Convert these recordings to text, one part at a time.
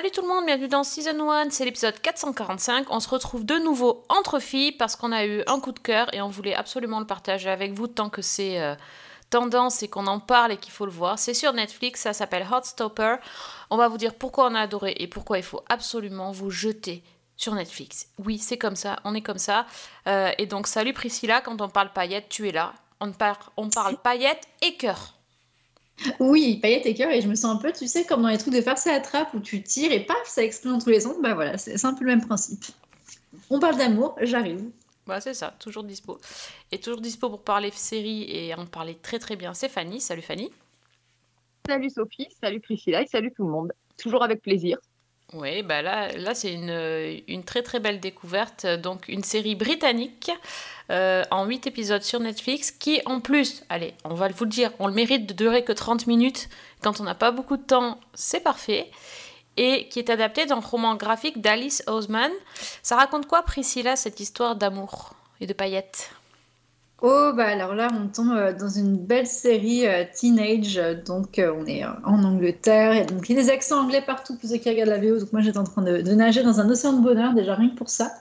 Salut tout le monde, bienvenue dans Season 1, c'est l'épisode 445. On se retrouve de nouveau entre filles parce qu'on a eu un coup de cœur et on voulait absolument le partager avec vous tant que c'est euh, tendance et qu'on en parle et qu'il faut le voir. C'est sur Netflix, ça s'appelle Hotstopper. On va vous dire pourquoi on a adoré et pourquoi il faut absolument vous jeter sur Netflix. Oui, c'est comme ça, on est comme ça. Euh, et donc, salut Priscilla, quand on parle paillettes, tu es là. On, par- on parle paillettes et cœur. Oui, paillettes et cœur, et je me sens un peu, tu sais, comme dans les trucs de farce à la trappe où tu tires et paf, ça explose dans tous les sens. Bah voilà, c'est c'est un peu le même principe. On parle d'amour, j'arrive. Bah, c'est ça, toujours dispo. Et toujours dispo pour parler série et en parler très très bien, c'est Fanny. Salut Fanny. Salut Sophie, salut Priscilla et salut tout le monde. Toujours avec plaisir. Oui, bah là, là c'est une, très très belle découverte. Donc une série britannique euh, en 8 épisodes sur Netflix qui en plus, allez, on va vous le dire, on le mérite de durer que 30 minutes. Quand on n'a pas beaucoup de temps, c'est parfait. Et qui est adapté d'un roman graphique d'Alice Oseman. Ça raconte quoi Priscilla, cette histoire d'amour et de paillettes? Oh, bah alors là, on tombe euh, dans une belle série euh, teenage. euh, Donc, on est en Angleterre. Et donc, il y a des accents anglais partout pour ceux qui regardent la VO. Donc, moi, j'étais en train de, nager dans un océan de bonheur, déjà rien que pour ça.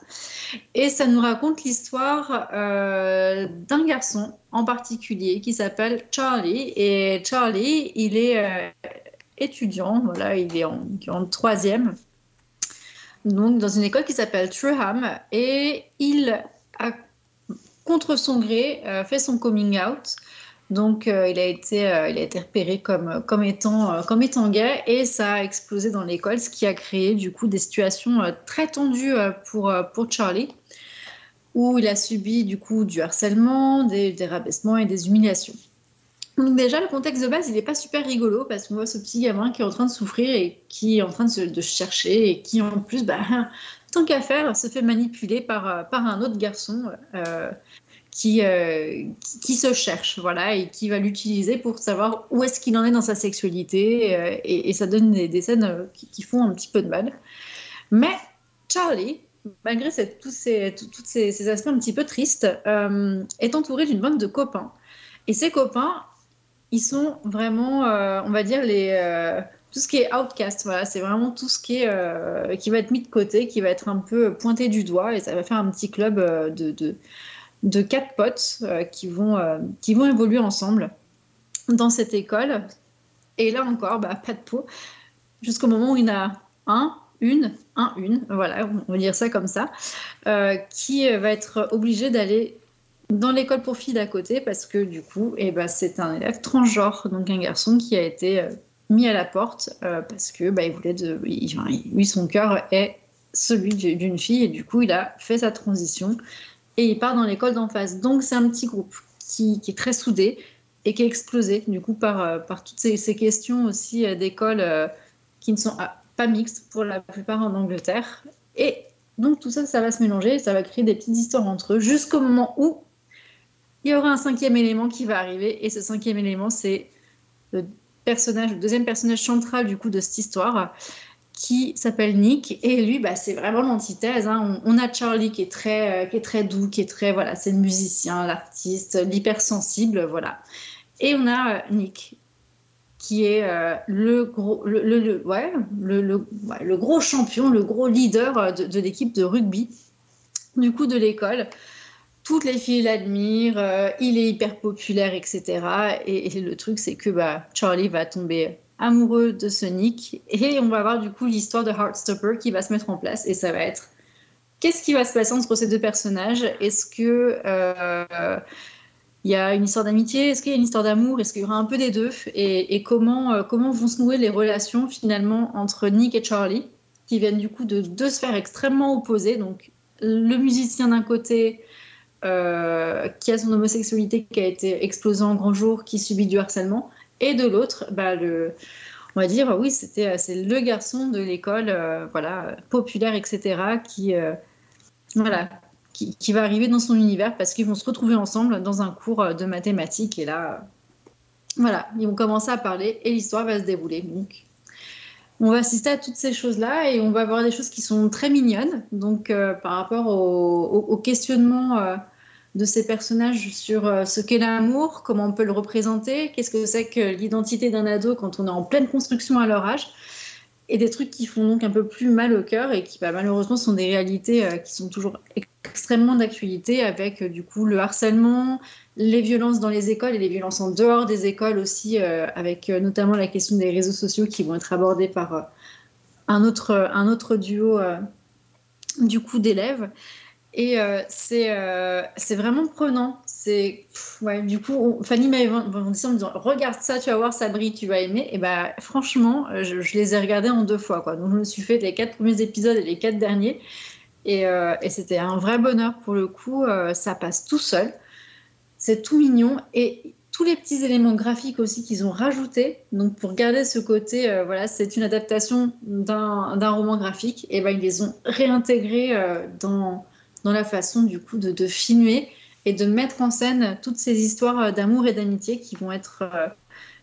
Et ça nous raconte l'histoire d'un garçon en particulier qui s'appelle Charlie. Et Charlie, il est étudiant. Voilà, il est en, en troisième. Donc, dans une école qui s'appelle Truham. Et il a contre son gré, euh, fait son coming out. Donc, euh, il, a été, euh, il a été repéré comme, comme, étant, comme étant gay et ça a explosé dans l'école, ce qui a créé du coup des situations très tendues pour, pour Charlie, où il a subi du coup du harcèlement, des, rabaissements et des humiliations. Donc déjà, le contexte de base, il n'est pas super rigolo parce qu'on voit ce petit gamin qui est en train de souffrir et qui est en train de se chercher et qui en plus, bah, tant qu'à faire, se fait manipuler par, euh, par un autre garçon euh, qui, euh, qui, qui se cherche, voilà, et qui va l'utiliser pour savoir où est-ce qu'il en est dans sa sexualité, et, ça donne des, des scènes qui, font un petit peu de mal. Mais Charlie, malgré tous, ces, ces, aspects un petit peu tristes, est entouré d'une bande de copains. Et ces copains, ils sont vraiment, on va dire, les, tout ce qui est outcast. Voilà, c'est vraiment tout ce qui, est, euh, qui va être mis de côté, qui va être un peu pointé du doigt, et ça va faire un petit club euh, de, de, quatre potes euh, qui, vont, qui vont évoluer ensemble dans cette école. Et là encore, bah, pas de peau, jusqu'au moment où il y en a un, une, un, une, voilà, on va dire ça comme ça, qui va être obligé d'aller dans l'école pour filles d'à côté parce que du coup, eh ben, c'est un élève transgenre, donc un garçon qui a été mis à la porte euh, parce que bah, il voulait de, il- son cœur est celui du- d'une fille et du coup il a fait sa transition et il part dans l'école d'en face. Donc c'est un petit groupe qui, qui est très soudé et qui est explosé du coup par, euh, par toutes ces, questions aussi euh, d'école qui ne sont ah, pas mixtes pour la plupart en Angleterre. Et donc tout ça, ça va se mélanger, ça va créer des petites histoires entre eux jusqu'au moment où il y aura un cinquième élément qui va arriver. Et ce cinquième élément, c'est le personnage, le deuxième personnage central du coup de cette histoire, qui s'appelle Nick. Et lui, bah, c'est vraiment l'antithèse. hein. On, a Charlie qui est très, euh, qui est très doux, qui est très, voilà, c'est le musicien, l'artiste, l'hypersensible, voilà. Et on a euh, Nick qui est euh, le gros, le, le- ouais, le, gros champion, le gros leader de, de l'équipe de rugby, du coup de l'école. Toutes les filles l'admirent, euh, il est hyper populaire, etc. Et, le truc, c'est que bah, Charlie va tomber amoureux de ce Nick. Et on va voir du coup l'histoire de Heartstopper qui va se mettre en place. Et ça va être qu'est-ce qui va se passer entre ces deux personnages? Est-ce que euh, il y a une histoire d'amitié? Est-ce qu'il y a une histoire d'amour? Est-ce qu'il y aura un peu des deux? Et, comment, euh, comment vont se nouer les relations finalement entre Nick et Charlie, qui viennent du coup de deux sphères extrêmement opposées. Donc le musicien d'un côté, qui a son homosexualité qui a été explosée en grand jour, qui subit du harcèlement, et de l'autre, bah, on va dire, oui, c'était c'est le garçon de l'école, euh, populaire, etc., qui, euh, va arriver dans son univers parce qu'ils vont se retrouver ensemble dans un cours euh, de mathématiques, et là, ils vont commencer à parler et l'histoire va se dérouler. Donc, on va assister à toutes ces choses-là et on va voir des choses qui sont très mignonnes. Donc, euh, par rapport au, questionnement euh, de ces personnages sur euh, ce qu'est l'amour, comment on peut le représenter, qu'est-ce que c'est que l'identité d'un ado quand on est en pleine construction à leur âge, et des trucs qui font donc un peu plus mal au cœur et qui bah, malheureusement sont des réalités euh, qui sont toujours extrêmement d'actualité avec euh, du coup le harcèlement, les violences dans les écoles et les violences en dehors des écoles aussi, euh, avec notamment la question des réseaux sociaux qui vont être abordés par un, autre, un autre duo du coup d'élèves. Et euh, c'est euh, c'est vraiment prenant. C'est ouais, du coup, on- Fanny vendu ça en me disant regarde ça, tu vas voir, ça brille, tu vas aimer. Et bah franchement, euh, je, les ai regardés en deux fois quoi. Donc je me suis fait les quatre premiers épisodes et les quatre derniers. Et, euh, et c'était un vrai bonheur pour le coup. ça passe tout seul. C'est tout mignon. Et tous les petits éléments graphiques aussi qu'ils ont rajoutés, donc pour garder ce côté, voilà, c'est une adaptation d'un d'un roman graphique, et ben ils les ont réintégrés dans, dans la façon du coup de, de filmer et de mettre en scène toutes ces histoires euh, d'amour et d'amitié qui vont être euh,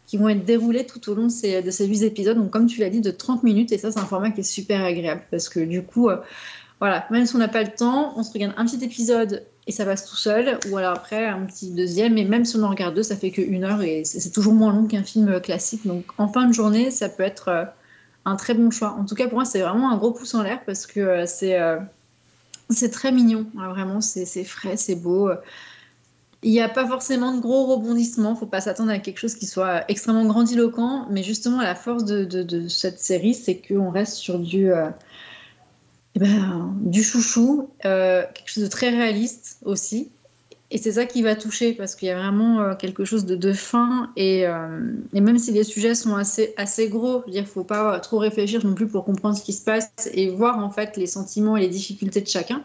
qui vont être déroulées tout au long de ces, de ces 8 épisodes. Donc comme tu l'as dit, de 30 minutes, et ça c'est un format qui est super agréable parce que du coup, euh, voilà, même si on n'a pas le temps, on se regarde un petit épisode et ça passe tout seul, ou alors après un petit deuxième, et même si on en regarde deux, ça fait qu'une heure et c'est toujours moins long qu'un film classique. Donc en fin de journée, ça peut être un très bon choix. En tout cas, pour moi, c'est vraiment un gros pouce en l'air parce que c'est c'est très mignon, hein, vraiment, c'est frais, c'est beau. Il n'y a pas forcément de gros rebondissements, faut pas s'attendre à quelque chose qui soit extrêmement grandiloquent, mais justement, la force de cette série, c'est qu'on reste sur du, euh, eh ben, du chouchou, euh, quelque chose de très réaliste aussi. Et c'est ça qui va toucher, parce qu'il y a vraiment euh, quelque chose de, fin, et, euh, et même si les sujets sont assez, gros, il ne faut pas euh, trop réfléchir non plus pour comprendre ce qui se passe et voir en fait les sentiments et les difficultés de chacun.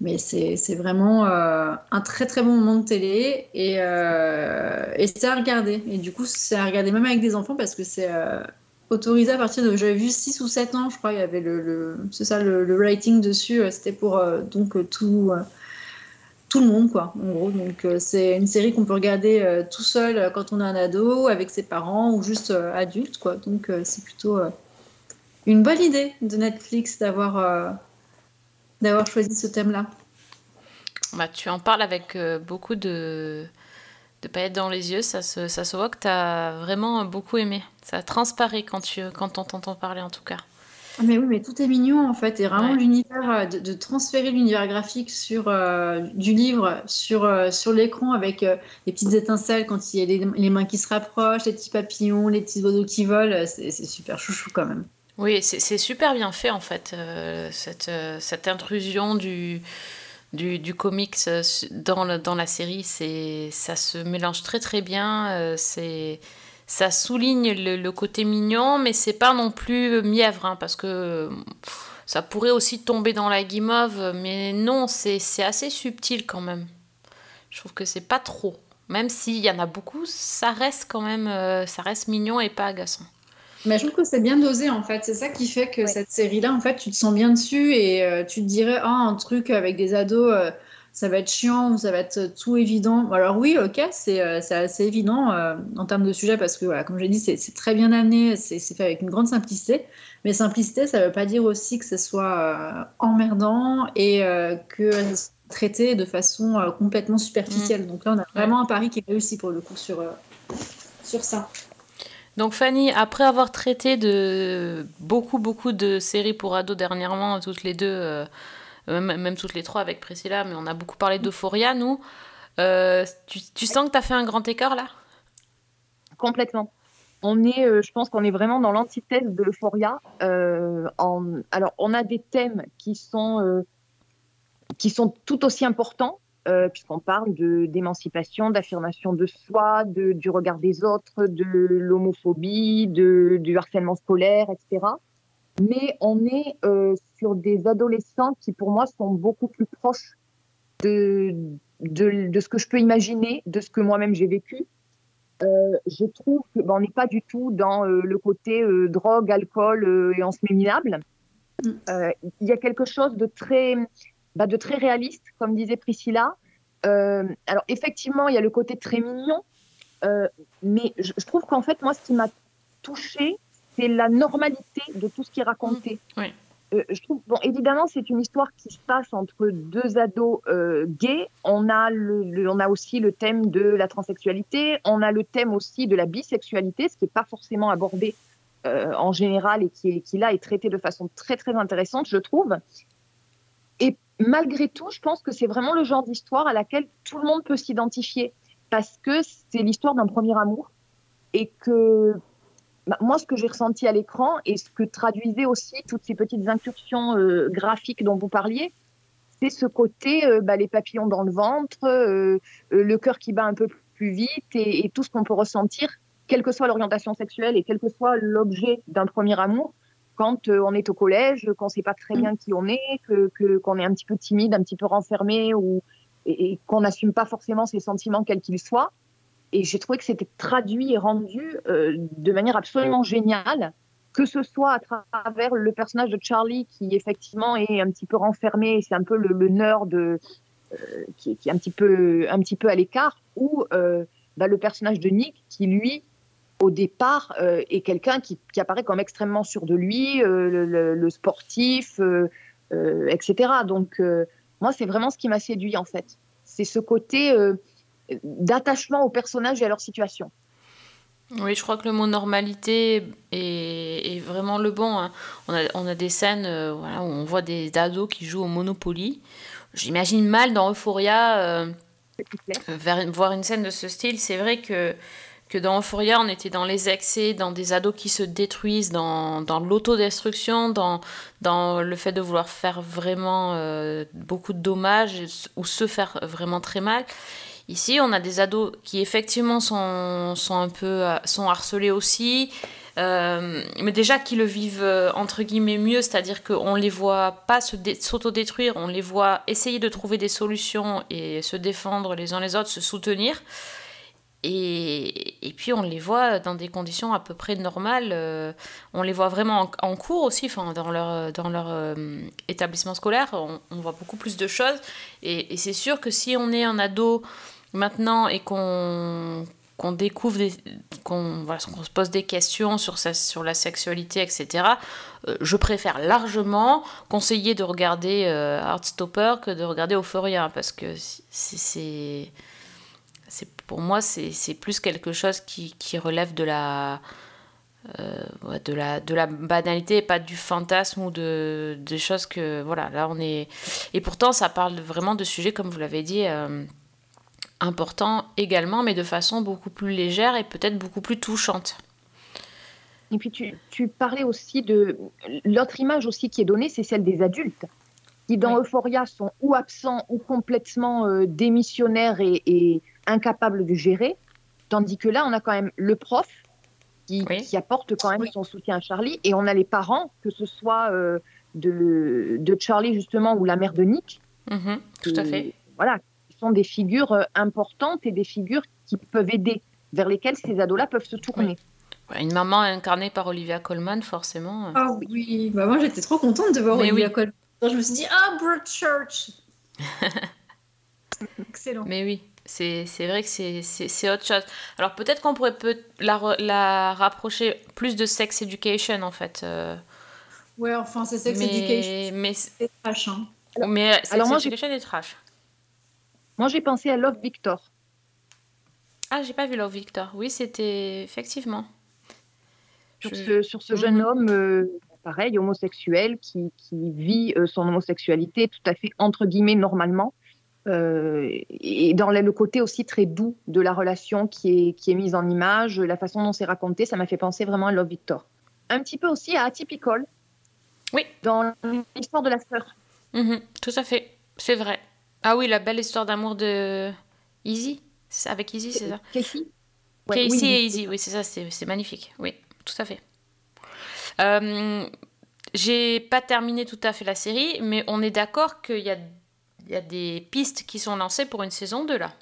Mais c'est vraiment un très très bon moment de télé et, c'est à regarder. Et du coup, c'est à regarder même avec des enfants parce que c'est autorisé à partir de. J'avais vu 6 ou 7 ans, je crois, il y avait le. le- ça, le, le rating dessus. C'était pour donc tout. Tout le monde, quoi, en gros. Donc, euh, c'est une série qu'on peut regarder euh, tout seul euh, quand on est un ado, avec ses parents ou juste adulte, quoi. Donc, c'est plutôt une bonne idée de Netflix d'avoir d'avoir choisi ce thème-là. Bah, tu en parles avec beaucoup de, de paillettes dans les yeux. Ça se, ça se voit que tu as vraiment beaucoup aimé. Ça transparaît quand, tu, quand on t'entend parler, en tout cas. Ah, Mais oui, mais tout est mignon en fait, et vraiment Ouais. l'univers, euh, de, de transférer l'univers graphique sur euh, du livre sur, euh, sur l'écran avec euh, les petites étincelles quand il y a les, les mains qui se rapprochent, les petits papillons, les petits oiseaux qui volent, c'est super chouchou quand même. Oui, c'est c'est super bien fait, en fait, cette, cette intrusion du, du, du comics dans, le- dans la série. c'est Ça se mélange très, très bien. c'est ça souligne le, le côté mignon, mais c'est pas non plus mièvre, hein, parce que pff, ça pourrait aussi tomber dans la guimauve, mais non, c'est c'est assez subtil quand même. Je trouve que c'est pas trop. Même s'il y en a beaucoup, ça reste quand même, euh, ça reste mignon et pas agaçant. Mais je trouve que c'est bien dosé en fait, c'est ça qui fait que Ouais. cette série-là, en fait, tu te sens bien dessus et euh, tu te dirais, ah, un truc avec des ados, euh, ça va être chiant ou ça va être tout évident. Alors oui, ok, c'est euh, assez évident euh, en termes de sujet parce que, voilà, comme j'ai dit, c'est très bien amené, c'est fait avec une grande simplicité. Mais simplicité, ça ne veut pas dire aussi que ce soit euh, emmerdant et euh, que soit traité de façon euh, complètement superficielle. Donc là, on a vraiment un pari qui est réussi pour le coup sur, euh, sur ça. Donc Fanny, après avoir traité de beaucoup beaucoup de séries pour ados dernièrement, toutes les deux, euh, même, même toutes les trois avec Priscilla, mais on a beaucoup parlé d'Euphoria, nous. Euh, tu, sens que tu as fait un grand écart là? Complètement. On est, euh, je pense qu'on est vraiment dans l'antithèse de l'euphoria. Euh. Alors, on a des thèmes qui sont, euh, tout aussi importants, euh, puisqu'on parle d'émancipation, d'affirmation de soi, du regard des autres, de l'homophobie, du harcèlement scolaire, etc. Mais on est euh, sur des adolescents qui, pour moi, sont beaucoup plus proches de, de, de ce que je peux imaginer, de ce que moi-même j'ai vécu. Euh, je trouve que ben, n'est pas du tout dans euh, le côté drogue, alcool et on se met minable. Mm. Il y a quelque chose de très, bah, de très réaliste, comme disait Priscilla. Alors effectivement, il y a le côté très mignon, mais je, je trouve qu'en fait, moi, ce qui m'a touchée, c'est la normalité de tout ce qui est raconté. Mmh, oui. Euh, je trouve, bon, évidemment, c'est une histoire qui se passe entre deux ados euh, gays. On a, le, le- on a aussi le thème de la transsexualité. On a le thème aussi de la bisexualité, ce qui n'est pas forcément abordé euh, en général et qui, est, qui là est traité de façon très très intéressante, je trouve. Et malgré tout, je pense que c'est vraiment le genre d'histoire à laquelle tout le monde peut s'identifier parce que c'est l'histoire d'un premier amour et que moi, ce que j'ai ressenti à l'écran et ce que traduisaient aussi toutes ces petites incursions euh, graphiques dont vous parliez, c'est ce côté, euh, bah, les papillons dans le ventre, euh, le cœur qui bat un peu plus vite et, et tout ce qu'on peut ressentir, quelle que soit l'orientation sexuelle et quel que soit l'objet d'un premier amour, quand on est au collège, qu'on ne sait pas très bien qui on est, que que- qu'on est un petit peu timide, un petit peu renfermé ou, et, et qu'on n'assume pas forcément ses sentiments quels qu'ils soient. Et j'ai trouvé que c'était traduit et rendu euh, de manière absolument géniale, que ce soit à travers le personnage de Charlie qui effectivement est un petit peu renfermé, c'est un peu le, le nerd euh, qui, est- un petit peu, un petit peu à l'écart, ou euh, bah, le personnage de Nick qui lui, au départ, est quelqu'un qui, apparaît comme extrêmement sûr de lui, le, sportif, etc. Donc moi, c'est vraiment ce qui m'a séduit en fait. C'est ce côté d'attachement aux personnages et à leur situation. Oui, je crois que le mot normalité est, est vraiment le bon. hein. On, a, on a des scènes euh, voilà, où on voit des ados qui jouent au Monopoly. J'imagine mal dans Euphoria euh, vers- voir une scène de ce style. C'est vrai que, que dans Euphoria, on était dans les excès, dans des ados qui se détruisent, dans, dans l'autodestruction, dans, dans le fait de vouloir faire vraiment euh, beaucoup de dommages ou se faire vraiment très mal. Ici, on a des ados qui effectivement sont, sont un peu euh, sont harcelés aussi, euh, mais déjà qui le vivent euh, entre guillemets mieux, c'est-à-dire qu'on les voit pas s'autodétruire, on les voit essayer de trouver des solutions et se défendre les uns les autres, se soutenir. Et, et puis on les voit dans des conditions à peu près normales. on les voit vraiment en, cours aussi, enfin, dans leur, dans leur établissement scolaire. On, voit beaucoup plus de choses. Et c'est sûr que si on est un ado maintenant et qu'on découvre, qu'on se pose des questions sur, sa, sur la sexualité, etc., euh, je préfère largement conseiller de regarder euh, Heartstopper que de regarder Euphoria, parce que c'est- pour moi c'est plus quelque chose qui, relève de la euh, de la de la banalité et pas du fantasme ou de des choses que voilà là on est et pourtant ça parle vraiment de sujets comme vous l'avez dit importants également mais de façon beaucoup plus légère et peut-être beaucoup plus touchante Et puis tu, tu parlais aussi de l'autre image aussi qui est donnée, c'est celle des adultes qui dans Oui. Euphoria sont ou absents ou complètement euh, démissionnaires et, et incapables de gérer, tandis que là on a quand même le prof qui, Oui. qui apporte quand même Oui. son soutien à Charlie et on a les parents, que ce soit euh, de, de Charlie justement ou la mère de Nick, Mhm, tout à fait Voilà, sont des figures euh, importantes et des figures qui peuvent aider, vers lesquelles ces ados-là peuvent se tourner. Une maman incarnée par Olivia Colman forcément euh. Ah oui, bah moi j'étais trop contente de voir Mais Olivia oui. Colman. Je me suis dit, ah, Broadchurch Excellent. Mais oui, c'est c'est vrai que c'est- autre chose. Alors peut-être qu'on pourrait peut la, la rapprocher plus de Sex Education en fait. euh, Ouais, enfin, c'est Sex Education, mais mais, c'est trash. Hein. mais Sex alors moi, j'ai- Education est trash. Moi, j'ai pensé à Love Victor. Ah, j'ai pas vu Love Victor. Oui, c'était effectivement. sur Je- ce, sur ce jeune Mhm. homme, euh, pareil, homosexuel, qui, qui vit euh, son homosexualité tout à fait, entre guillemets, normalement. Euh, et dans le le côté aussi très doux de la relation qui est, qui est mise en image, la façon dont c'est raconté, ça m'a fait penser vraiment à Love Victor. Un petit peu aussi à Atypical. Oui. Dans l'histoire de la sœur. Mhm, tout à fait, c'est vrai. Ah oui, la belle histoire d'amour de Easy. Avec Easy, c'est ça Casey? Ouais, Casey oui, et Easy, oui, c'est ça, c'est c'est magnifique. Oui, tout à fait. Euh, J'ai pas terminé tout à fait la série, mais on est d'accord qu'il y a, il y a des pistes qui sont lancées pour une saison 2 là.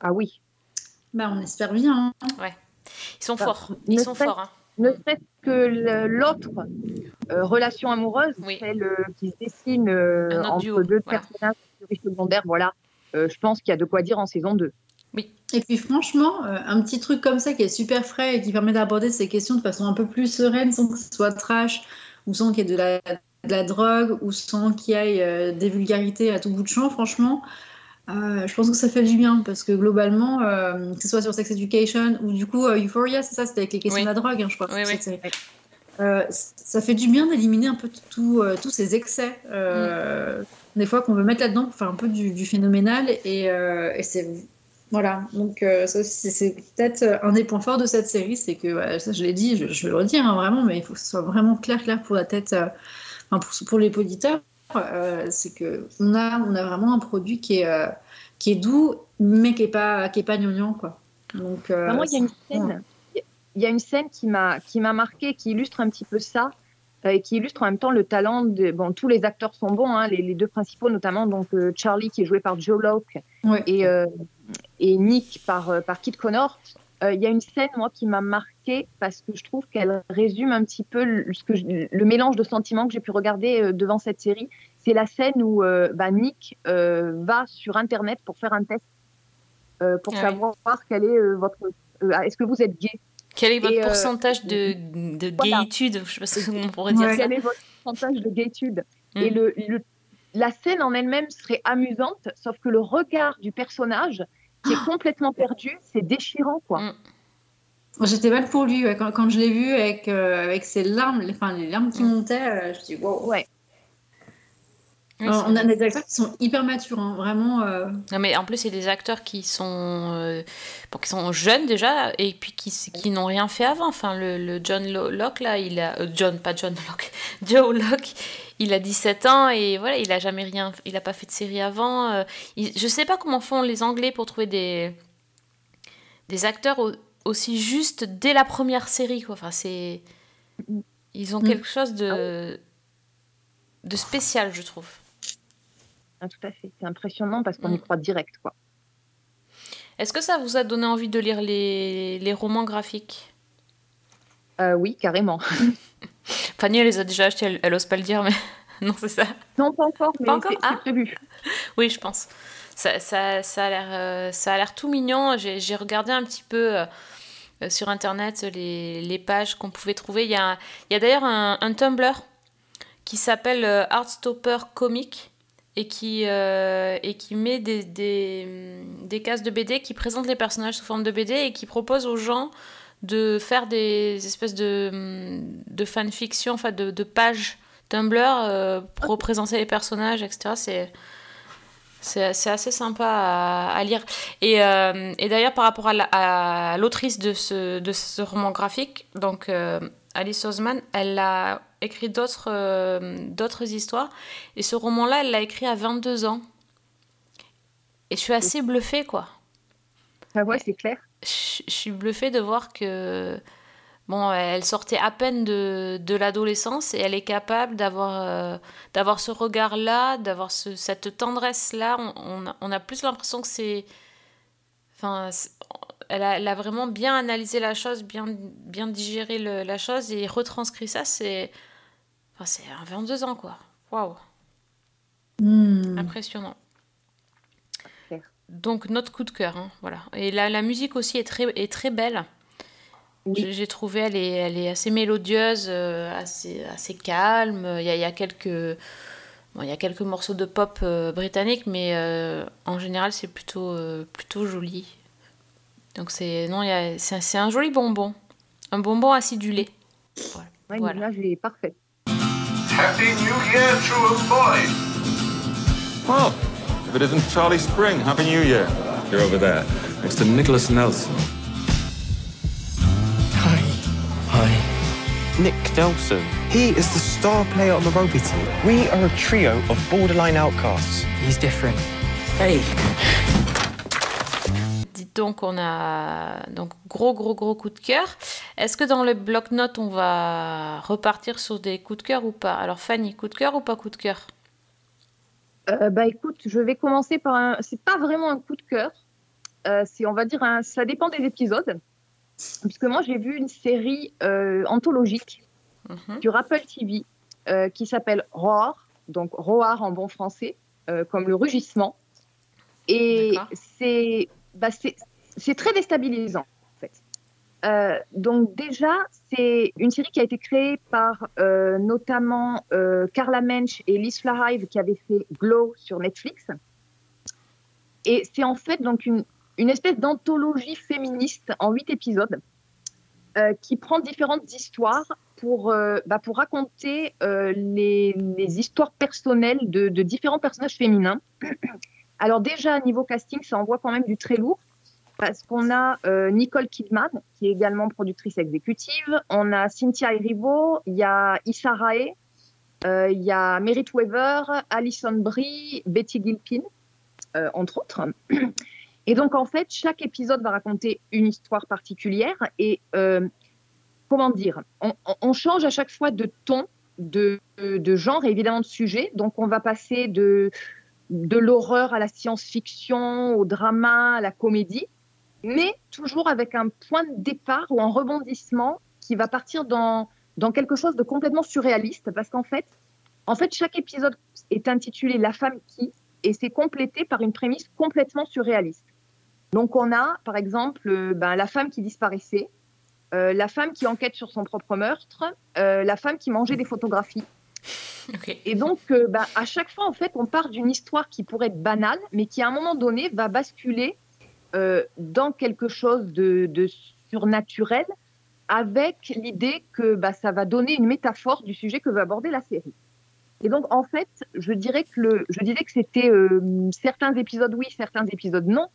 Ah oui. Bah, on espère bien. hein. Ils sont Bah, forts, ne ils sont forts. hein. Ne serait-ce que l'autre euh, relation amoureuse, Oui. celle euh, qui se dessine euh, entre duo, deux voilà. personnages secondaires, voilà. Euh, je pense qu'il y a de quoi dire en saison 2. Oui. Et puis franchement, euh, un petit truc comme ça qui est super frais et qui permet d'aborder ces questions de façon un peu plus sereine sans que ce soit trash ou sans qu'il y ait de la, de la drogue ou sans qu'il y ait euh, des vulgarités à tout bout de champ, franchement, euh, je pense que ça fait du bien parce que globalement, euh, que ce soit sur Sex Education ou du coup euh, Euphoria, c'est ça, c'était avec les questions Oui. de la drogue, hein, je crois. Oui, oui. Euh, ça fait du bien d'éliminer un peu tout, euh, tous ces excès, euh, des fois qu'on veut mettre là-dedans pour faire un peu du, du phénoménal et, euh, et c'est voilà. Donc euh, ça c'est- peut-être un des points forts de cette série, c'est que ça je l'ai dit, je, je vais le redire hein, vraiment, mais il faut que ce soit vraiment clair, clair pour la tête, euh, enfin, pour, pour les auditeurs, euh, c'est que on a, on a vraiment un produit qui est qui est doux, mais qui est pas qui est pas gnangnan quoi. Donc Vraiment, il y a une scène, il y a une scène qui m'a qui m'a marqué, qui illustre un petit peu ça et qui illustre en même temps le talent de bon tous les acteurs sont bons, hein, les, les deux principaux notamment donc euh, Charlie qui est joué par Joe Locke ouais. et euh, et Nick par euh, par Kit Connor. Euh, Il y a une scène moi qui m'a marqué parce que je trouve qu'elle résume un petit peu le, ce que je- le mélange de sentiments que j'ai pu regarder euh, devant cette série. C'est la scène où euh, bah, Nick euh, va sur internet pour faire un test euh, pour Ah oui. savoir quel est euh, votre euh, est-ce que vous êtes gay? Quel est votre Et, euh, pourcentage de, de voilà. gayitude Je sais pas si on pourrait dire Ouais. ça. quel est votre pourcentage de gaytude Mm. et le, le- la scène en elle-même serait amusante sauf que le regard du personnage qui est complètement perdu c'est déchirant quoi Mm. J'étais mal pour lui ouais, quand, quand je l'ai vu avec euh, avec ses larmes, les, enfin les larmes qui Mm. montaient, euh, je dis wow. ouais Oui, on a des acteurs qui sont hyper matures, hein, vraiment. euh, Non, mais en plus, c'est des acteurs qui sont, euh, bon, qui sont jeunes déjà et puis qui, qui n'ont rien fait avant. Enfin, le, le John Lo- Locke, là, il a. euh, John, pas John Locke, Joe Locke, il a 17 ans et voilà, il a jamais rien. Il a pas fait de série avant. euh, il- je sais pas comment font les Anglais pour trouver des, des acteurs au- aussi justes dès la première série, quoi. Enfin, c'est. Ils ont Mm. quelque chose de. de spécial, je trouve. Ah, tout à fait c'est impressionnant parce qu'on y Mm. croit direct quoi Est-ce que ça vous a donné envie de lire les, les romans graphiques? Euh, oui carrément Fanny, elle les a déjà achetés, elle, elle ose pas le dire, mais non, c'est ça. non pas encore mais Pas encore c'est Ah. prévu Oui, je pense. Ça, ça, ça a l'air, euh, ça a l'air tout mignon. J'ai, regardé un petit peu euh, sur internet les, les pages qu'on pouvait trouver. Il y a, il y a d'ailleurs un, un Tumblr qui s'appelle Heartstopper Comic et qui, euh, et qui met des, des, des cases de BD qui présentent les personnages sous forme de BD et qui propose aux gens de faire des espèces de, de fanfiction, enfin de, de pages Tumblr euh, pour représenter les personnages, etc. C'est, c'est, assez sympa à, à lire. Et, euh, et d'ailleurs, par rapport à, la- à l'autrice de ce, de ce roman graphique, donc Alice Oseman, elle a écrit d'autres, euh, d'autres histoires. Et ce roman-là, elle l'a écrit à 22 ans. Et je suis assez bluffée, quoi. ah ouais c'est clair Je je suis bluffée de voir que bon, elle sortait à peine de, de l'adolescence et elle est capable d'avoir euh, d'avoir ce regard-là, d'avoir ce- cette tendresse-là. On, on a, on a plus l'impression que c'est. Enfin, c'est- elle a, elle a vraiment bien analysé la chose, bien, bien digéré le- la chose et retranscrit ça. C'est. Enfin, c'est à 22 ans, quoi. Waouh! hmm. Impressionnant. Donc notre coup de cœur, hein, voilà. Et la, la musique aussi est très, est très belle. Oui. J'ai j'ai trouvé elle est, elle est assez mélodieuse, euh, assez, assez calme. Il y a, il y a quelques bon, il y a quelques morceaux de pop euh, britannique, mais euh, en général c'est plutôt euh, plutôt joli. Donc c'est non, il y a- c'est un- c'est un joli bonbon, un bonbon acidulé. Voilà. ouais, Voilà. parfaite Happy New Year, true boy. Well, if it isn't Charlie Spring, Happy New Year. You're over there, next to Nicholas Nelson. Hi. Hi. Nick Nelson. He is the star player on the rugby team. We are a trio of borderline outcasts. He's different. Hey. Donc, on a donc gros gros gros coup de cœur. Est-ce que dans le bloc-notes on va repartir sur des coups de cœur ou pas? Alors Fanny, coup de cœur ou pas coup de cœur? Euh, bah écoute, je vais commencer par un. C'est pas vraiment un coup de cœur. Euh, c'est, on va dire, un... ça dépend des épisodes. Puisque moi, j'ai vu une série euh, anthologique Mhm. sur Apple TV qui s'appelle Roar, donc Roar en bon français, comme le rugissement. Et c'est, bah c'est, très déstabilisant, en fait. Euh, donc déjà, c'est une série qui a été créée par euh, notamment euh, Carla Mensch et Liz Flahive qui avaient fait Glow sur Netflix. Et c'est en fait donc une, une espèce d'anthologie féministe en huit épisodes qui prend différentes histoires pour, bah, pour raconter les, les histoires personnelles de, de différents personnages féminins. Alors déjà, niveau casting, ça envoie quand même du très lourd parce qu'on a euh, Nicole Kidman, qui est également productrice exécutive, on a Cynthia Erivo, il y a Issa Rae, euh, il y a Merit Weaver, Alison Brie, Betty Gilpin, euh, entre autres. Et donc, en fait, chaque épisode va raconter une histoire particulière et, comment dire, on, on change à chaque fois de ton, de, de genre et évidemment de sujet. Donc, on va passer de, de l'horreur à la science-fiction, au drama, à la comédie mais toujours avec un point de départ ou un rebondissement qui va partir dans, dans quelque chose de complètement surréaliste, parce qu'en fait, en fait, chaque épisode est intitulé La femme qui, et c'est complété par une prémisse complètement surréaliste. Donc on a, par exemple, euh, ben, la femme qui disparaissait, euh, la femme qui enquête sur son propre meurtre, euh, la femme qui mangeait des photographies. Et donc, euh, ben, à chaque fois, en fait, on part d'une histoire qui pourrait être banale, mais qui à un moment donné va basculer euh, dans quelque chose de, surnaturel, avec l'idée que bah, ça va donner une métaphore du sujet que veut aborder la série. Et donc, en fait, je dirais que, je que c'était euh, certains épisodes oui, certains épisodes non,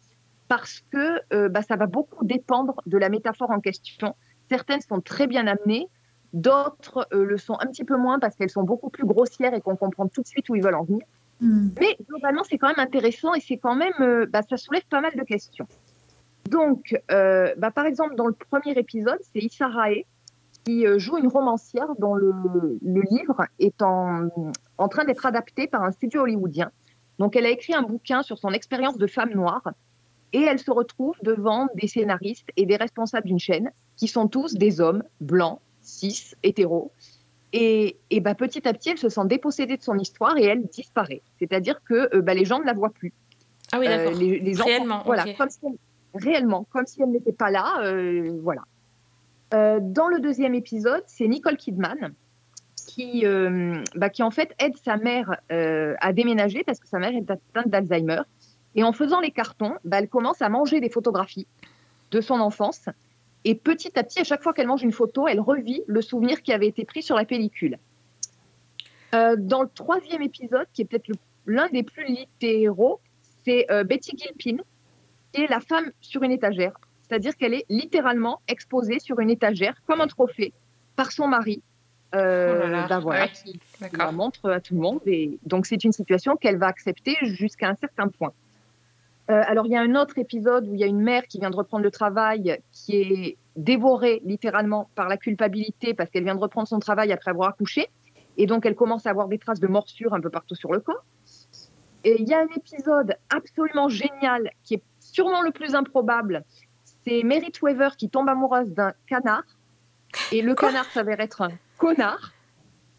parce que bah, ça va beaucoup dépendre de la métaphore en question. Certaines sont très bien amenées, d'autres euh, le sont un petit peu moins parce qu'elles sont beaucoup plus grossières et qu'on comprend tout de suite où ils veulent en venir. Hmm. Mais globalement, c'est quand même intéressant et c'est quand même, euh, bah, ça soulève pas mal de questions. Donc, euh, bah, par exemple, dans le premier épisode, c'est Issa Rae qui joue une romancière dont le, le livre est en, en train d'être adapté par un studio hollywoodien. Donc, elle a écrit un bouquin sur son expérience de femme noire et elle se retrouve devant des scénaristes et des responsables d'une chaîne qui sont tous des hommes blancs, cis, hétéros. Et, et bah, petit à petit, elle se sent dépossédée de son histoire et elle disparaît. C'est-à-dire que euh, bah, les gens ne la voient plus. Ah oui, Euh, les, les Réellement, voilà, comme si elle- réellement, comme si elle n'était pas là, euh, voilà. Euh, dans le deuxième épisode, c'est Nicole Kidman qui, bah, qui en fait aide sa mère à déménager parce que sa mère est atteinte d'Alzheimer. Et en faisant les cartons, bah, elle commence à manger des photographies de son enfance. Et petit à petit, à chaque fois qu'elle mange une photo, elle revit le souvenir qui avait été pris sur la pellicule. Euh, dans le troisième épisode, qui est peut-être l'un des plus littéraux, c'est euh, Betty Gilpin, qui est la femme sur une étagère. C'est-à-dire qu'elle est littéralement exposée sur une étagère comme un trophée par son mari. Euh, Oh là là, ben voilà, ouais. qui, qui la montre à tout le monde. Et donc, c'est une situation qu'elle va accepter jusqu'à un certain point. Euh, alors, il y a un autre épisode où il y a une mère qui vient de reprendre le travail, qui est dévorée littéralement par la culpabilité parce qu'elle vient de reprendre son travail après avoir accouché. Et donc, elle commence à avoir des traces de morsures un peu partout sur le corps. Et il y a un épisode absolument génial qui est sûrement le plus improbable. C'est Merit Weaver qui tombe amoureuse d'un canard. Et le Quoi canard s'avère être un connard.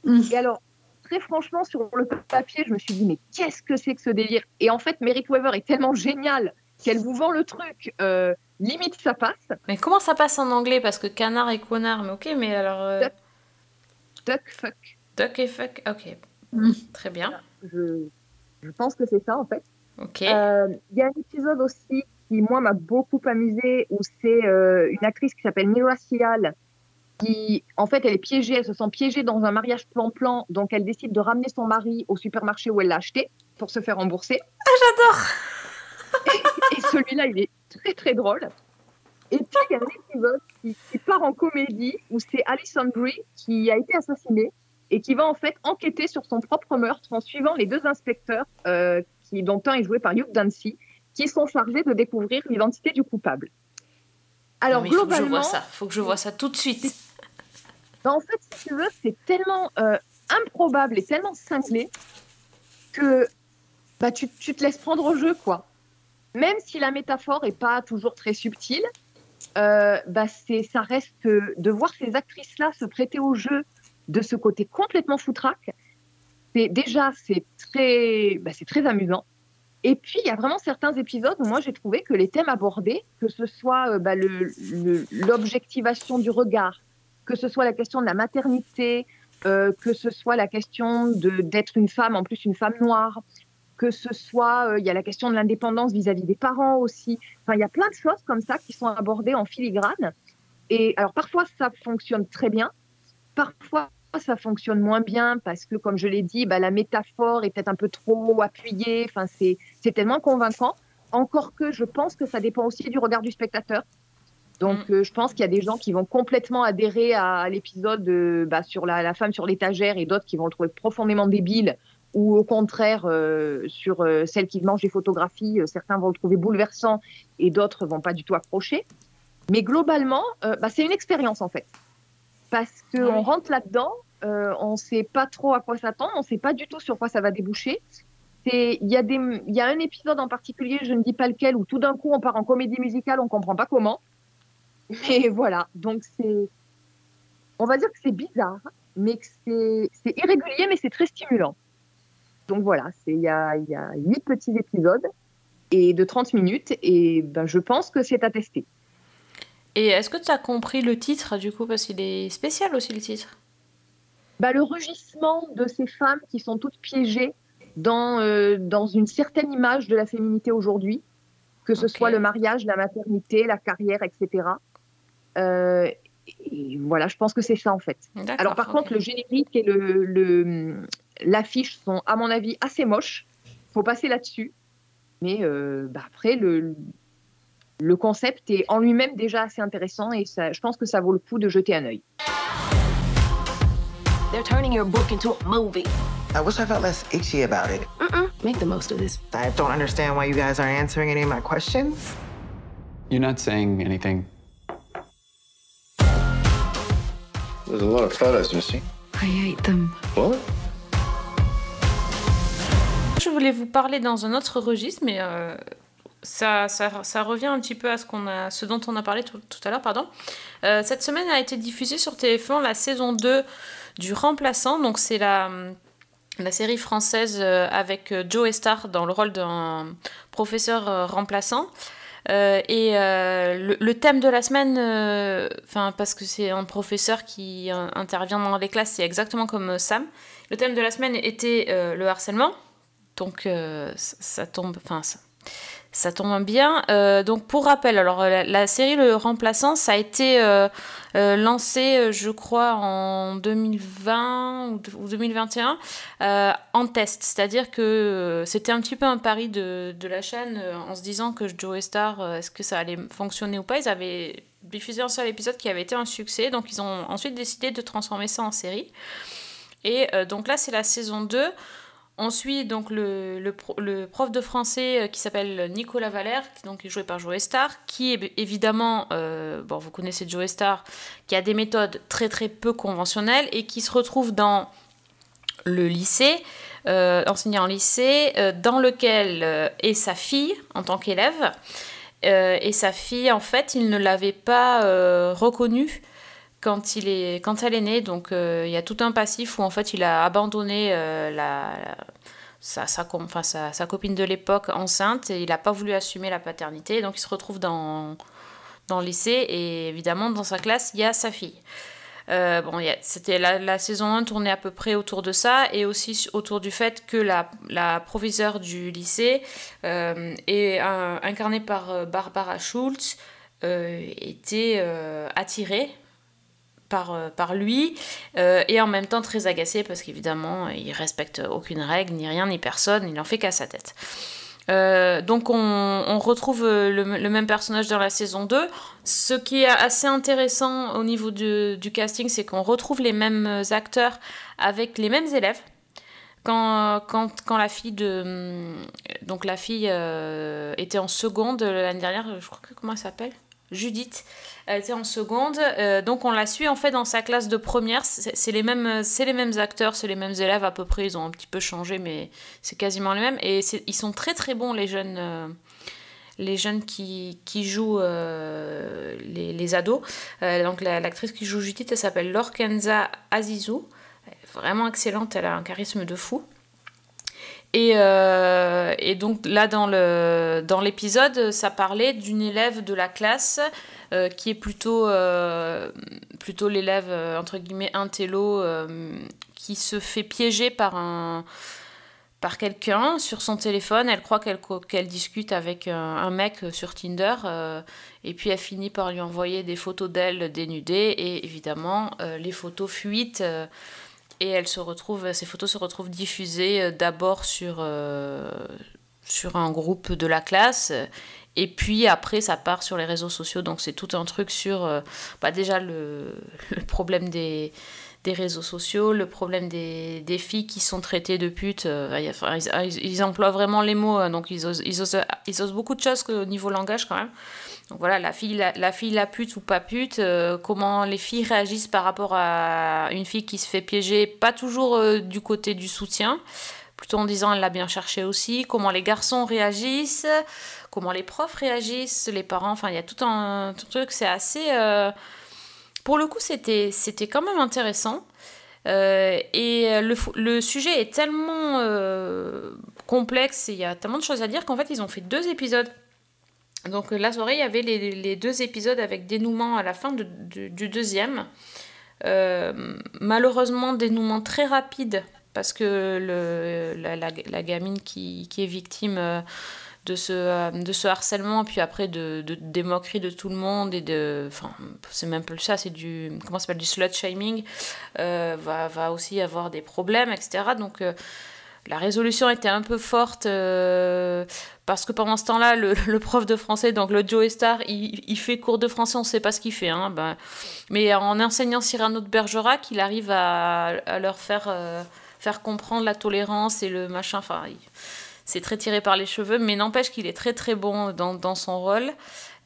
Mm. Et alors, très franchement, sur le papier, je me suis dit, mais qu'est-ce que c'est que ce délire? Et en fait, Merit Weaver est tellement géniale qu'elle vous vend le truc, euh, limite ça passe. Mais comment ça passe en anglais? Parce que canard et connard, mais ok, mais alors. euh, Duck. Duck, fuck. Duck et fuck, ok. Mm. Très bien. Je, je pense que c'est ça, en fait. Ok. Euh, Il y a un épisode aussi qui, moi, m'a beaucoup amusé où c'est euh, une actrice qui s'appelle Mira Sial qui, en fait, elle est piégée, elle se sent piégée dans un mariage plan-plan, donc elle décide de ramener son mari au supermarché où elle l'a acheté pour se faire rembourser. J'adore Et celui-là, il est très, très drôle. Et puis, il y a un épisode qui, qui part en comédie où c'est Alison Brie qui a été assassinée et qui va en fait enquêter sur son propre meurtre en suivant les deux inspecteurs, euh, qui, dont un est joué par Hugh Dancy, qui sont chargés de découvrir l'identité du coupable. Alors, Non, mais il faut que je globalement, vois ça. Faut que je vois ça tout de suite. Bah, en fait, si tu veux, c'est tellement euh, improbable et tellement cinglé que bah, tu, tu te laisses prendre au jeu, quoi. Même si la métaphore est pas toujours très subtile, euh, bah, ça reste de voir ces actrices-là se prêter au jeu de ce côté complètement foutraque. Déjà c'est très, bah, très amusant. Et puis, il y a vraiment certains épisodes où moi, j'ai trouvé que les thèmes abordés, que ce soit euh, bah, l'objectivation du regard, que ce soit la question de la maternité, euh, que ce soit la question d'être une femme, en plus une femme noire, que ce soit, euh, il y a la question de l'indépendance vis-à-vis des parents aussi. Enfin, il y a plein de choses comme ça qui sont abordées en filigrane. Et alors, parfois, ça fonctionne très bien. Parfois, ça fonctionne moins bien parce que, comme je l'ai dit, bah, la métaphore est peut-être un peu trop appuyée. Enfin, c'est tellement convaincant. Encore que je pense que ça dépend aussi du regard du spectateur. Donc, euh, je pense qu'il y a des gens qui vont complètement adhérer à, à l'épisode euh, bah, sur la, la femme sur l'étagère et d'autres qui vont le trouver profondément débile ou au contraire euh, sur euh, celle qui mange des photographies. euh, certains vont le trouver bouleversant et d'autres vont pas du tout accrocher. Mais globalement, euh, bah, c'est une expérience en fait. Parce qu'on rentre là-dedans, euh, on ne sait pas trop à quoi s'attendre, on ne sait pas du tout sur quoi ça va déboucher. Il y, y a un épisode en particulier, je ne dis pas lequel, où tout d'un coup on part en comédie musicale, on ne comprend pas comment. Mais voilà, donc c'est. On va dire que c'est bizarre, mais que c'est c'est irrégulier, mais c'est très stimulant. Donc voilà, il y a, y a huit petits épisodes et de 30 minutes, et ben, je pense que c'est à tester. Et est-ce que tu as compris le titre du coup? Parce qu'il est spécial aussi le titre. bah, le rugissement de ces femmes qui sont toutes piégées dans, euh, dans une certaine image de la féminité aujourd'hui, que ce soit le mariage, la maternité, la carrière, etc. Euh, et voilà, je pense que c'est ça en fait. Alors par ok. contre, le générique et le, le- l'affiche sont, à mon avis, assez moches. faut passer là-dessus. Mais euh, bah, après, le, le concept est en lui-même déjà assez intéressant et ça, je pense que ça vaut le coup de jeter un œil. They're turning your book into a movie. I wish I felt less itchy about it. Mm-mm. Make the most of this. I don't understand why you guys aren't answering any of my questions. You're not saying anything. There's a lot of photos missing. I hate them. What? Je voulais vous parler dans un autre registre, mais euh, ça, ça, ça revient un petit peu à ce, qu'on a, ce dont on a parlé tout, tout à l'heure. pardon. Euh, cette semaine a été diffusée sur TF1 la saison 2 du Remplaçant. Donc c'est la, la série française euh, avec Joe Star dans le rôle d'un professeur euh, remplaçant. Euh, et euh, le, thème de la semaine, euh, enfin parce que c'est un professeur qui intervient dans les classes, c'est exactement comme Sam. Le thème de la semaine était le harcèlement. Donc ça, tombe, enfin ça tombe bien. Euh, donc pour rappel, alors la, la série Le Remplaçant, ça a été euh, euh, lancé, euh, je crois, en 2020 ou, ou 2021 euh, en test. C'est-à-dire que euh, c'était un petit peu un pari de, de la chaîne euh, en se disant que Joe Star, euh, est-ce que ça allait fonctionner ou pas Ils avaient diffusé un seul épisode qui avait été un succès, donc ils ont ensuite décidé de transformer ça en série. Et euh, donc là, c'est la saison 2. On suit donc le, le, pro- le prof de français euh, qui s'appelle Nicolas Valère, qui donc est joué par Joe Star, qui est évidemment, euh, vous connaissez Joe Star, qui a des méthodes très très peu conventionnelles et qui se retrouve dans le lycée, euh, enseignant en lycée, dans lequel est sa fille en tant qu'élève. Et sa fille, en fait, il ne l'avait pas reconnue quand, il est, quand elle est née. Donc euh, il y a tout un passif où en fait il a abandonné euh, la, sa, sa, copine de l'époque enceinte et il n'a pas voulu assumer la paternité. Donc il se retrouve dans, dans le lycée et évidemment dans sa classe il y a sa fille. Euh, bon, c'était la, saison 1 tournait à peu près autour de ça et aussi autour du fait que la, la proviseure du lycée est incarnée par Barbara Schultz était attirée par, euh, par lui euh, et en même temps très agacée parce qu'évidemment il respecte aucune règle ni rien ni personne il en fait qu'à sa tête. Euh, donc on, retrouve le, même personnage dans la saison 2 ce qui est assez intéressant au niveau du, du casting c'est qu'on retrouve les mêmes acteurs avec les mêmes élèves. Quand, quand, quand la fille de donc la fille était en seconde l'année dernière je crois que comment elle s'appelle? Judith était en seconde, euh, donc on la suit en fait dans sa classe de première. C'est les mêmes, c'est les mêmes acteurs, c'est les mêmes élèves à peu près. Ils ont un petit peu changé, mais c'est quasiment les mêmes. Et ils sont très très bons les jeunes, euh, les jeunes qui, qui jouent euh, les, les ados. Donc la- l'actrice qui joue Judith, elle s'appelle Lorkenza Azizou. Vraiment excellente, elle a un charisme de fou. Et, euh, et donc là, dans le- dans l'épisode, ça parlait d'une élève de la classe euh, qui est plutôt, euh, plutôt l'élève, entre guillemets, intello, qui se fait piéger par un par quelqu'un sur son téléphone. Elle croit qu'elle qu'elle discute avec un, un mec sur Tinder. et puis elle finit par lui envoyer des photos d'elle dénudée. Et évidemment, les photos fuitent. Et elle se retrouve, ces photos se retrouvent diffusées euh, d'abord sur, euh, sur un groupe de la classe. Et puis après, ça part sur les réseaux sociaux. Donc c'est tout un truc sur euh, bah, déjà le problème des, des réseaux sociaux, le problème des, filles qui sont traitées de putes. euh, il y a- enfin, ils, ils- ils emploient vraiment les mots, hein, donc ils osent, ils, osent, ils beaucoup de choses au niveau langage quand même. Donc voilà, la fille, la, fille, la pute ou pas pute, euh, comment les filles réagissent par rapport à une fille qui se fait piéger, pas toujours euh, du côté du soutien, plutôt en disant elle l'a bien cherché aussi, comment les garçons réagissent, comment les profs réagissent, les parents, enfin il y a tout un, tout un truc, c'est assez... pour le coup, c'était quand même intéressant. Euh, et le, sujet est tellement euh, complexe et il y a tellement de choses à dire qu'en fait, ils ont fait deux épisodes. Donc euh, la soirée, il y avait les, deux épisodes avec dénouement à la fin du deuxième. Malheureusement, dénouement très rapide parce que la, gamine qui, est victime de ce, euh, de ce harcèlement, puis après de, de- des moqueries de tout le monde et de. Enfin, c'est même plus ça, c'est du. Comment s'appelle Du slut shaming, euh, va, va aussi avoir des problèmes, etc. Donc. euh, la résolution était un peu forte parce que pendant ce temps-là, le, prof de français, donc le Joe Star, il, fait cours de français, on ne sait pas ce qu'il fait. Hein, ben, mais en enseignant Cyrano de Bergerac, il arrive à, leur faire, faire comprendre la tolérance et le machin. Enfin, c'est très tiré par les cheveux, mais n'empêche qu'il est très très bon dans, dans son rôle.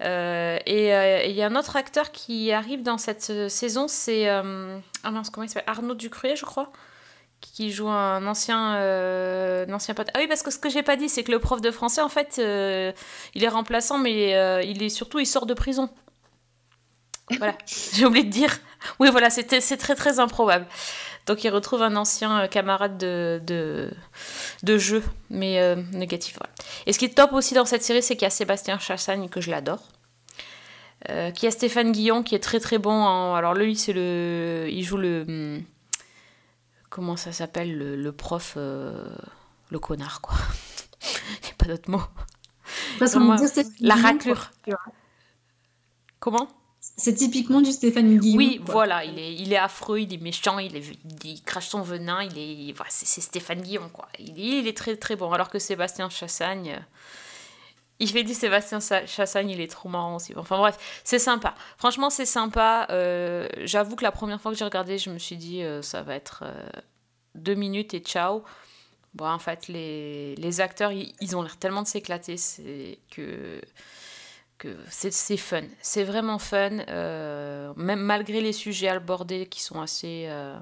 Euh, et euh, et il y a un autre acteur qui arrive dans cette euh, saison, c'est ah comment il s'appelle? Arnaud Ducruet, je crois qui joue un ancien, ancien pote. Ah oui, parce que ce que j'ai pas dit, c'est que le prof de français, en fait, il est remplaçant, mais il est surtout, il sort de prison. Voilà, j'ai oublié de dire. Oui, voilà, c'est très très improbable. Donc il retrouve un ancien euh, camarade de, de, de jeu, mais euh, négatif. Voilà. Et ce qui est top aussi dans cette série, c'est qu'il y a Sébastien Chassagne, que je l'adore. Euh, qui a Stéphane Guillon, qui est très très bon. en- Alors lui, c'est le, il joue le, hum, comment ça s'appelle, le, le prof, euh, le connard quoi. Il n'y a pas d'autre mot. La raclure. Comment? C'est typiquement du Stéphane Guillaume. Oui, voilà, il est, il est affreux, il est méchant, il, est, il crache son venin, il est, voilà, c'est, Stéphane Guillon, quoi. Il est, il est très très bon, alors que Sébastien Chassagne, il fait du Sébastien Sa- Chassagne, il est trop marrant aussi. Enfin bref, c'est sympa. Franchement, c'est sympa. Euh, j'avoue que la première fois que j'ai regardé, je me suis dit, euh, ça va être euh, deux minutes et ciao. Bon, en fait, les, les acteurs, ils, ils ont l'air tellement de s'éclater, c'est que c'est fun. C'est vraiment fun, euh, même malgré les sujets abordés qui sont assez. euh,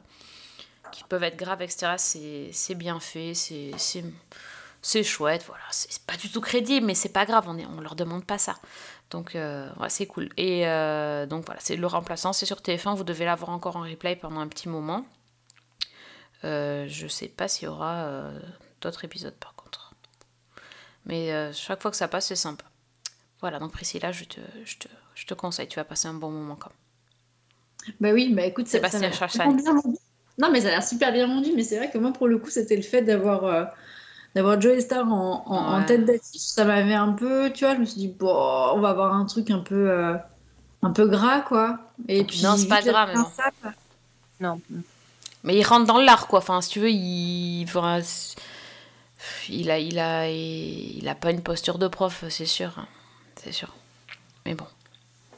qui peuvent être graves, etc. C'est bien fait, c'est chouette, voilà. C'est pas du tout crédible, mais c'est pas grave, on, leur demande pas ça. Donc, euh, c'est cool. Et euh, donc voilà, c'est le remplaçant, c'est sur TF1, vous devez l'avoir encore en replay pendant un petit moment. Je sais pas s'il y aura d'autres épisodes par contre. Mais chaque fois que ça passe, c'est sympa. Voilà, donc Priscilla, je te, je, te, je te conseille, tu vas passer un bon moment quand même. Bah oui, bah écoute, vraiment bien vendu. Non, mais ça a l'air super bien vendu, mais c'est vrai que moi, pour le coup, c'était le fait d'avoir euh, d'avoir Joey Star en, en- tête d'affiche. Ça m'avait un peu, tu vois, je me suis dit, bon, on va avoir un truc un peu, euh, un peu gras, quoi. Et puis, Non, c'est pas gras, mais ça, bah, Non. Mais il rentre dans l'art, quoi. Enfin, si tu veux, il. il a, il a, il a pas une posture de prof, c'est sûr. C'est sûr. Mais bon.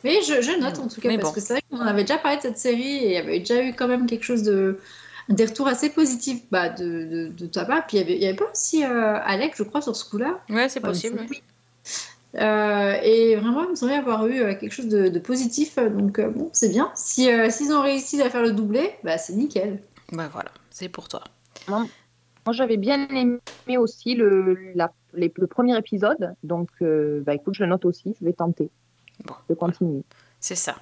Mais je, je note en tout cas, Mais parce bon. que c'est vrai qu'on avait déjà parlé de cette série et il y avait déjà eu quand même quelque chose de. des retours assez positifs bah, de, de, de ta part. Puis il y avait, il y avait pas aussi euh, Alex, je crois, sur ce coup-là. Ouais, c'est Enfin, possible. semble. Euh, et vraiment, il me semblait avoir eu euh, quelque chose de, de positif. Donc euh, bon, c'est bien. Si, euh, s'ils ont réussi à faire le doublé, bah, c'est nickel. Bah voilà, c'est pour toi. Moi, moi, j'avais bien aimé aussi le, la- les- le premier épisode. Donc, euh, bah, écoute, je note aussi, je vais tenter Bon. de continuer. C'est ça.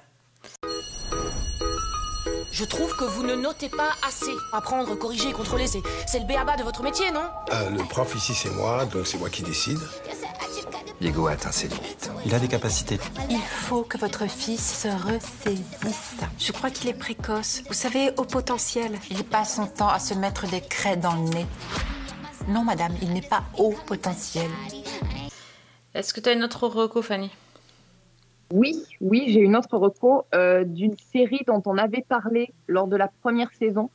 Je trouve que vous ne notez pas assez. Apprendre, corriger, contrôler, c'est, c'est le béaba de votre métier, non? Euh, le prof ici, c'est moi, donc c'est moi qui décide. Diego a atteint ses limites. Il a des capacités. Il faut que votre fils se ressaisisse. Je crois qu'il est précoce. Vous savez, au potentiel. Il passe son temps à se mettre des craies dans le nez. Non, madame, il n'est pas haut potentiel. Est-ce que tu as une autre reco, Fanny? Oui, oui, j'ai une autre reco euh, d'une série dont on avait parlé lors de la première saison,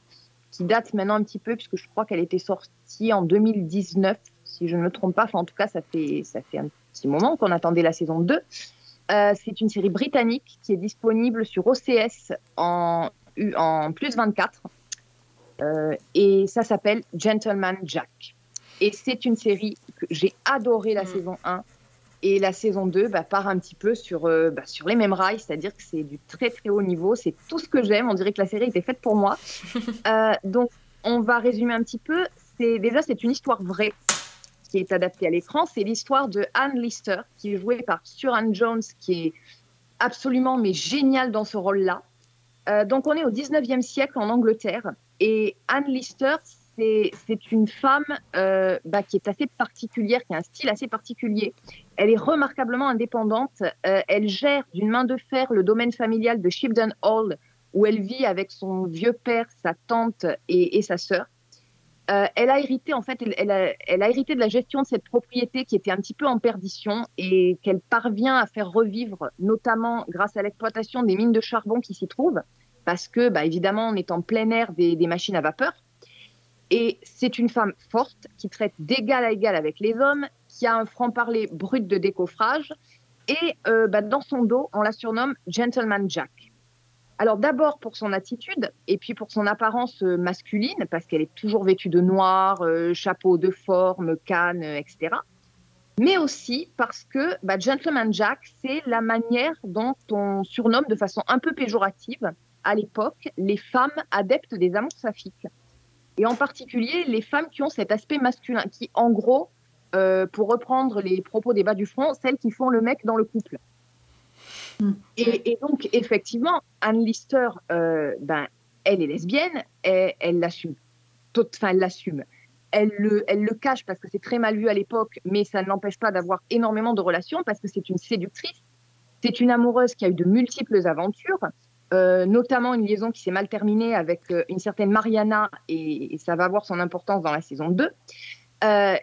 qui date maintenant un petit peu, puisque je crois qu'elle était sortie en 2019, si je ne me trompe pas. Enfin, en tout cas, ça fait, ça fait un petit moment qu'on attendait la saison 2. Euh, c'est une série britannique qui est disponible sur OCS en, en plus 24. Euh, et ça s'appelle Gentleman Jack. Et c'est une série que j'ai adoré la saison 1. Et la saison 2 bah, part un petit peu sur, euh, bah, sur les mêmes rails, c'est-à-dire que c'est du très très haut niveau. C'est tout ce que j'aime. On dirait que la série était faite pour moi. Euh, donc, on va résumer un petit peu. C'est, déjà, c'est une histoire vraie qui est adaptée à l'écran. C'est l'histoire de Anne Lister, qui est jouée par Suran Jones, qui est absolument mais géniale dans ce rôle-là. Euh, donc, on est au 19e siècle en Angleterre. Et Anne Lister, c'est, une femme euh, bah, qui est assez particulière, qui a un style assez particulier. Elle est remarquablement indépendante. Euh, elle gère d'une main de fer le domaine familial de Shipden Hall, où elle vit avec son vieux père, sa tante et, sa sœur. Euh, elle a hérité en fait, elle, a, hérité de la gestion de cette propriété qui était un petit peu en perdition et qu'elle parvient à faire revivre, notamment grâce à l'exploitation des mines de charbon qui s'y trouvent, parce que bah, évidemment on est en plein air des machines à vapeur. Et c'est une femme forte qui traite d'égal à égal avec les hommes, qui a un franc-parler brut de décoffrage. Et euh, bah, dans son dos, on la surnomme Gentleman Jack. Alors d'abord pour son attitude et puis pour son apparence euh, masculine, parce qu'elle est toujours vêtue de noir, euh, chapeau de forme, canne, etc. Mais aussi parce que bah, Gentleman Jack, c'est la manière dont on surnomme de façon un peu péjorative à l'époque les femmes adeptes des amours saphiques. Et en particulier les femmes qui ont cet aspect masculin, qui en gros, euh, pour reprendre les propos des bas du front, celles qui font le mec dans le couple. Et, et, donc, effectivement, Anne Lister, euh, ben, elle est lesbienne, elle, elle l'assume. Enfin, elle l'assume. Elle le, elle le cache parce que c'est très mal vu à l'époque, mais ça ne l'empêche pas d'avoir énormément de relations parce que c'est une séductrice. C'est une amoureuse qui a eu de multiples aventures, euh, notamment une liaison qui s'est mal terminée avec euh, une certaine Mariana, et, ça va avoir son importance dans la saison 2. Euh,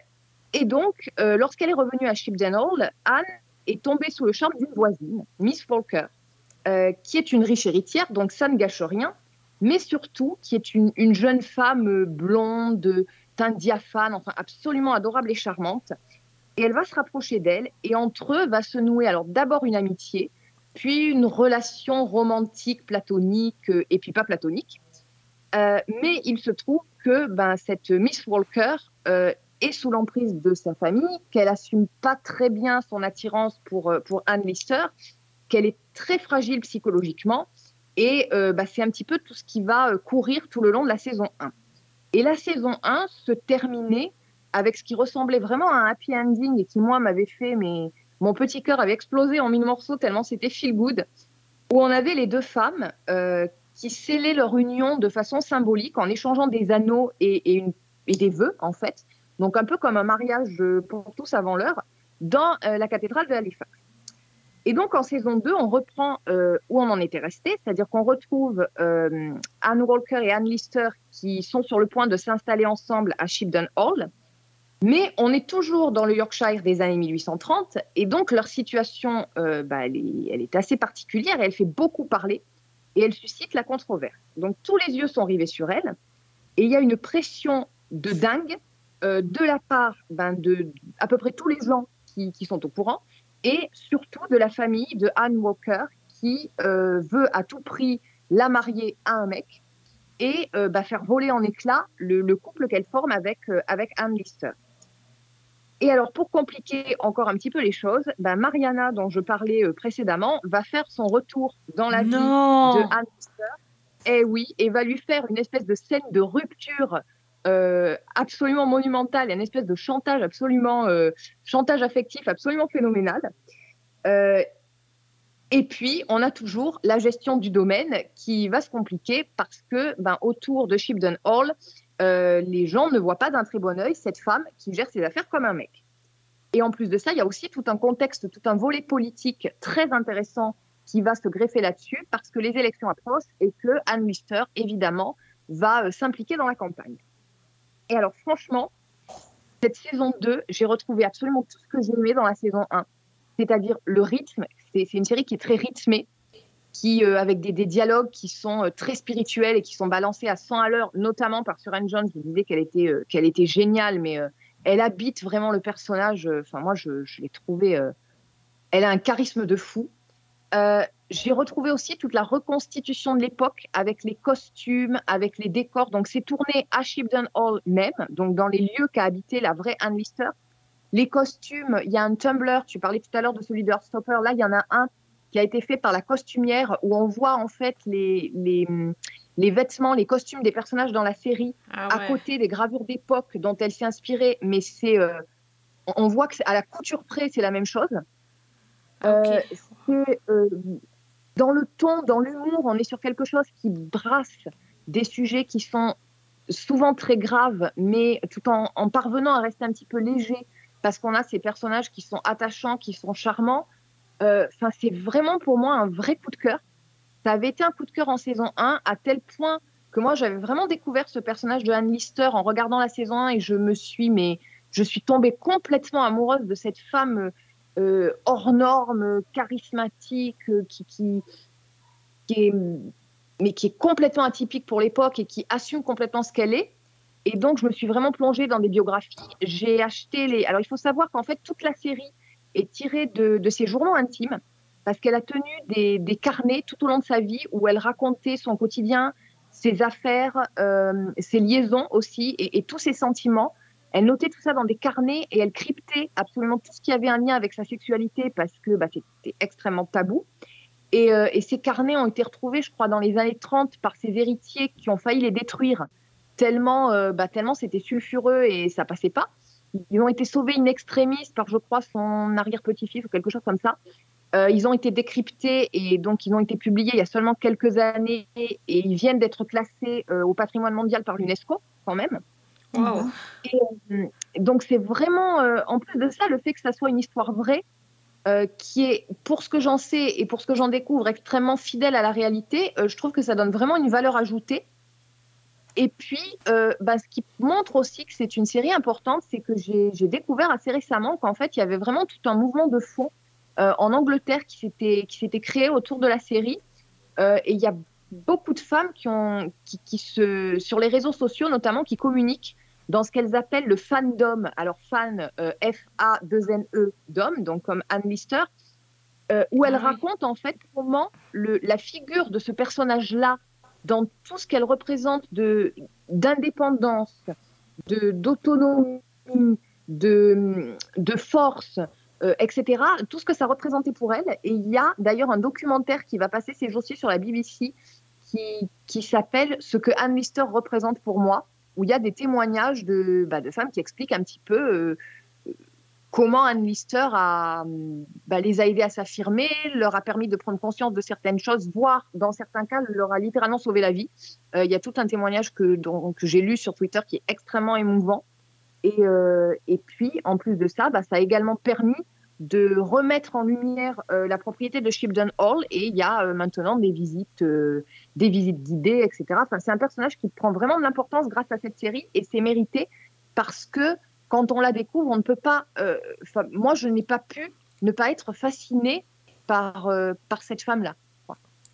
et donc, lorsqu'elle est revenue à Shipden Hall, Anne est tombée sous le charme d'une voisine, Miss Falker, qui est une riche héritière, donc ça ne gâche rien, mais surtout qui est une, une jeune femme blonde, teint diaphane, enfin absolument adorable et charmante. Et elle va se rapprocher d'elle, et entre eux va se nouer alors d'abord une amitié, puis une relation romantique, platonique, euh, et puis pas platonique. Euh, mais il se trouve que ben, cette Miss Walker euh, est sous l'emprise de sa famille, qu'elle assume pas très bien son attirance pour, pour Anne Lister, qu'elle est très fragile psychologiquement. Et euh, bah, c'est un petit peu tout ce qui va courir tout le long de la saison 1. Et la saison 1 se terminait avec ce qui ressemblait vraiment à un happy ending et qui, moi, m'avait fait, mais mon petit cœur avait explosé en mille morceaux tellement c'était feel good, où on avait les deux femmes euh, qui scellaient leur union de façon symbolique en échangeant des anneaux et, des vœux, en fait. Donc un peu comme un mariage pour tous avant l'heure, dans euh, la cathédrale de Halifax. Et donc en saison 2, on reprend euh, où on en était resté, c'est-à-dire qu'on retrouve Anne Walker et Anne Lister qui sont sur le point de s'installer ensemble à Shipden Hall. Mais on est toujours dans le Yorkshire des années 1830 et donc leur situation, euh, bah, elle, est, assez particulière et elle fait beaucoup parler et elle suscite la controverse. Donc tous les yeux sont rivés sur elle et il y a une pression de dingue euh, de la part ben, de à peu près tous les gens qui, sont au courant et surtout de la famille de Anne Walker qui euh, veut à tout prix la marier à un mec et bah, faire voler en éclats le, le couple qu'elle forme avec, avec Anne Lister. Et alors, pour compliquer encore un petit peu les choses, bah, Mariana, dont je parlais euh, précédemment, va faire son retour dans la non. vie de Anne. Et oui, et va lui faire une espèce de scène de rupture euh, absolument monumentale, une espèce de chantage absolument, euh, chantage affectif absolument phénoménal. Euh, Et puis, on a toujours la gestion du domaine qui va se compliquer parce que ben, autour de Shipton Hall, euh, les gens ne voient pas d'un très bon œil cette femme qui gère ses affaires comme un mec. Et en plus de ça, il y a aussi tout un contexte, tout un volet politique très intéressant qui va se greffer là-dessus parce que les élections approchent et que Anne Lister, évidemment, va euh, s'impliquer dans la campagne. Et alors, franchement, cette saison 2, j'ai retrouvé absolument tout ce que j'ai aimé dans la saison 1, c'est-à-dire le rythme. C'est une série qui est très rythmée, qui, euh, avec des, dialogues qui sont euh, très spirituels et qui sont balancés à 100 à l'heure, notamment par Suran Jones, qui disait qu'elle était, euh, qu'elle était géniale, mais elle habite vraiment le personnage. Enfin, moi, je, je l'ai trouvée. elle a un charisme de fou. J'ai retrouvé aussi toute la reconstitution de l'époque avec les costumes, avec les décors. Donc, c'est tourné à Shipton Hall même, donc dans les lieux qu'a habité la vraie Anne Lister. Les costumes, il y a un Tumblr, tu parlais tout à l'heure de celui de Heartstopper, là, il y en a un qui a été fait par la costumière où on voit en fait les, les, les vêtements, les costumes des personnages dans la série Ah à côté des gravures d'époque dont elle s'est inspirée, mais c'est, euh, on voit que à la couture près, c'est la même chose. Euh, c'est, euh, dans le ton, dans l'humour, on est sur quelque chose qui brasse des sujets qui sont souvent très graves, mais tout en, en parvenant à rester un petit peu léger, parce qu'on a ces personnages qui sont attachants, qui sont charmants. Euh, c'est vraiment pour moi un vrai coup de cœur. Ça avait été un coup de cœur en saison 1, à tel point que moi, j'avais vraiment découvert ce personnage de Anne Lister en regardant la saison 1 et je me suis, mais je suis tombée complètement amoureuse de cette femme euh, hors norme, charismatique, euh, qui, qui, mais qui est complètement atypique pour l'époque et qui assume complètement ce qu'elle est. Et donc, je me suis vraiment plongée dans des biographies. J'ai acheté les. Alors, il faut savoir qu'en fait, toute la série est tirée de, ses journaux intimes, parce qu'elle a tenu des, carnets tout au long de sa vie où elle racontait son quotidien, ses affaires, euh, ses liaisons aussi, et, tous ses sentiments. Elle notait tout ça dans des carnets et elle cryptait absolument tout ce qui avait un lien avec sa sexualité parce que bah, c'était extrêmement tabou. Et, euh, et ces carnets ont été retrouvés, je crois, dans les années 30 par ses héritiers qui ont failli les détruire tellement, euh, bah, tellement c'était sulfureux et ça passait pas. Ils ont été sauvés in extremis par, je crois, son arrière-petit-fils ou quelque chose comme ça. Euh, ils ont été décryptés et donc ils ont été publiés il y a seulement quelques années et ils viennent d'être classés euh, au patrimoine mondial par l'UNESCO quand même. Wow. Et, euh, donc c'est vraiment, en plus de ça, le fait que ça soit une histoire vraie, qui est, pour ce que j'en sais et pour ce que j'en découvre, extrêmement fidèle à la réalité, je trouve que ça donne vraiment une valeur ajoutée. Et puis, euh, bah, ce qui montre aussi que c'est une série importante, c'est que j'ai découvert assez récemment qu'en fait, il y avait vraiment tout un mouvement de fond euh, en Angleterre qui s'était créé autour de la série. Euh, et il y a beaucoup de femmes qui ont, qui, qui se, sur les réseaux sociaux notamment, qui communiquent dans ce qu'elles appellent le fandom. Alors fan, euh, F-A-2-N-E, dom, donc comme Anne Lister, où elle Ah oui. raconte en fait comment le, la figure de ce personnage-là, dans tout ce qu'elle représente de d'indépendance, de d'autonomie, de, de force, euh, etc. Tout ce que ça représentait pour elle. Et il y a d'ailleurs un documentaire qui va passer ces jours-ci sur la BBC qui, qui s'appelle Ce que Anne Lister représente pour moi, où il y a des témoignages de, bah, de femmes qui expliquent un petit peu euh, comment Anne Lister a, bah, les a aidés à s'affirmer, leur a permis de prendre conscience de certaines choses, voire dans certains cas leur a littéralement sauvé la vie. Euh, Il y a tout un témoignage que, que j'ai lu sur Twitter qui est extrêmement émouvant. Et, euh, et puis, en plus de ça, bah, ça a également permis de remettre en lumière euh, la propriété de Shipton Hall et il y a euh, maintenant des visites, euh, des visites guidées, etc. Enfin, c'est un personnage qui prend vraiment de l'importance grâce à cette série et c'est mérité parce que quand on la découvre, on ne peut pas. euh, moi, je n'ai pas pu ne pas être fascinée par, euh, par cette femme-là.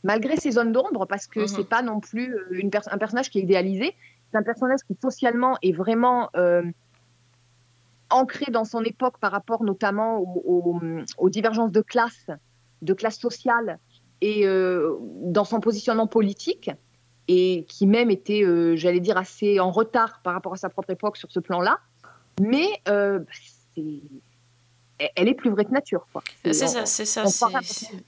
Malgré ses zones d'ombre, parce que Mhm. c'est pas non plus euh, une un personnage qui est idéalisé, c'est un personnage qui socialement est vraiment euh, ancré dans son époque par rapport notamment aux, aux- aux divergences de classe, de classe sociale et euh, dans son positionnement politique et qui même était, euh, j'allais dire, assez en retard par rapport à sa propre époque sur ce plan-là. Mais euh, c'est- elle est plus vraie que nature. quoi. C'est ça, c'est ça.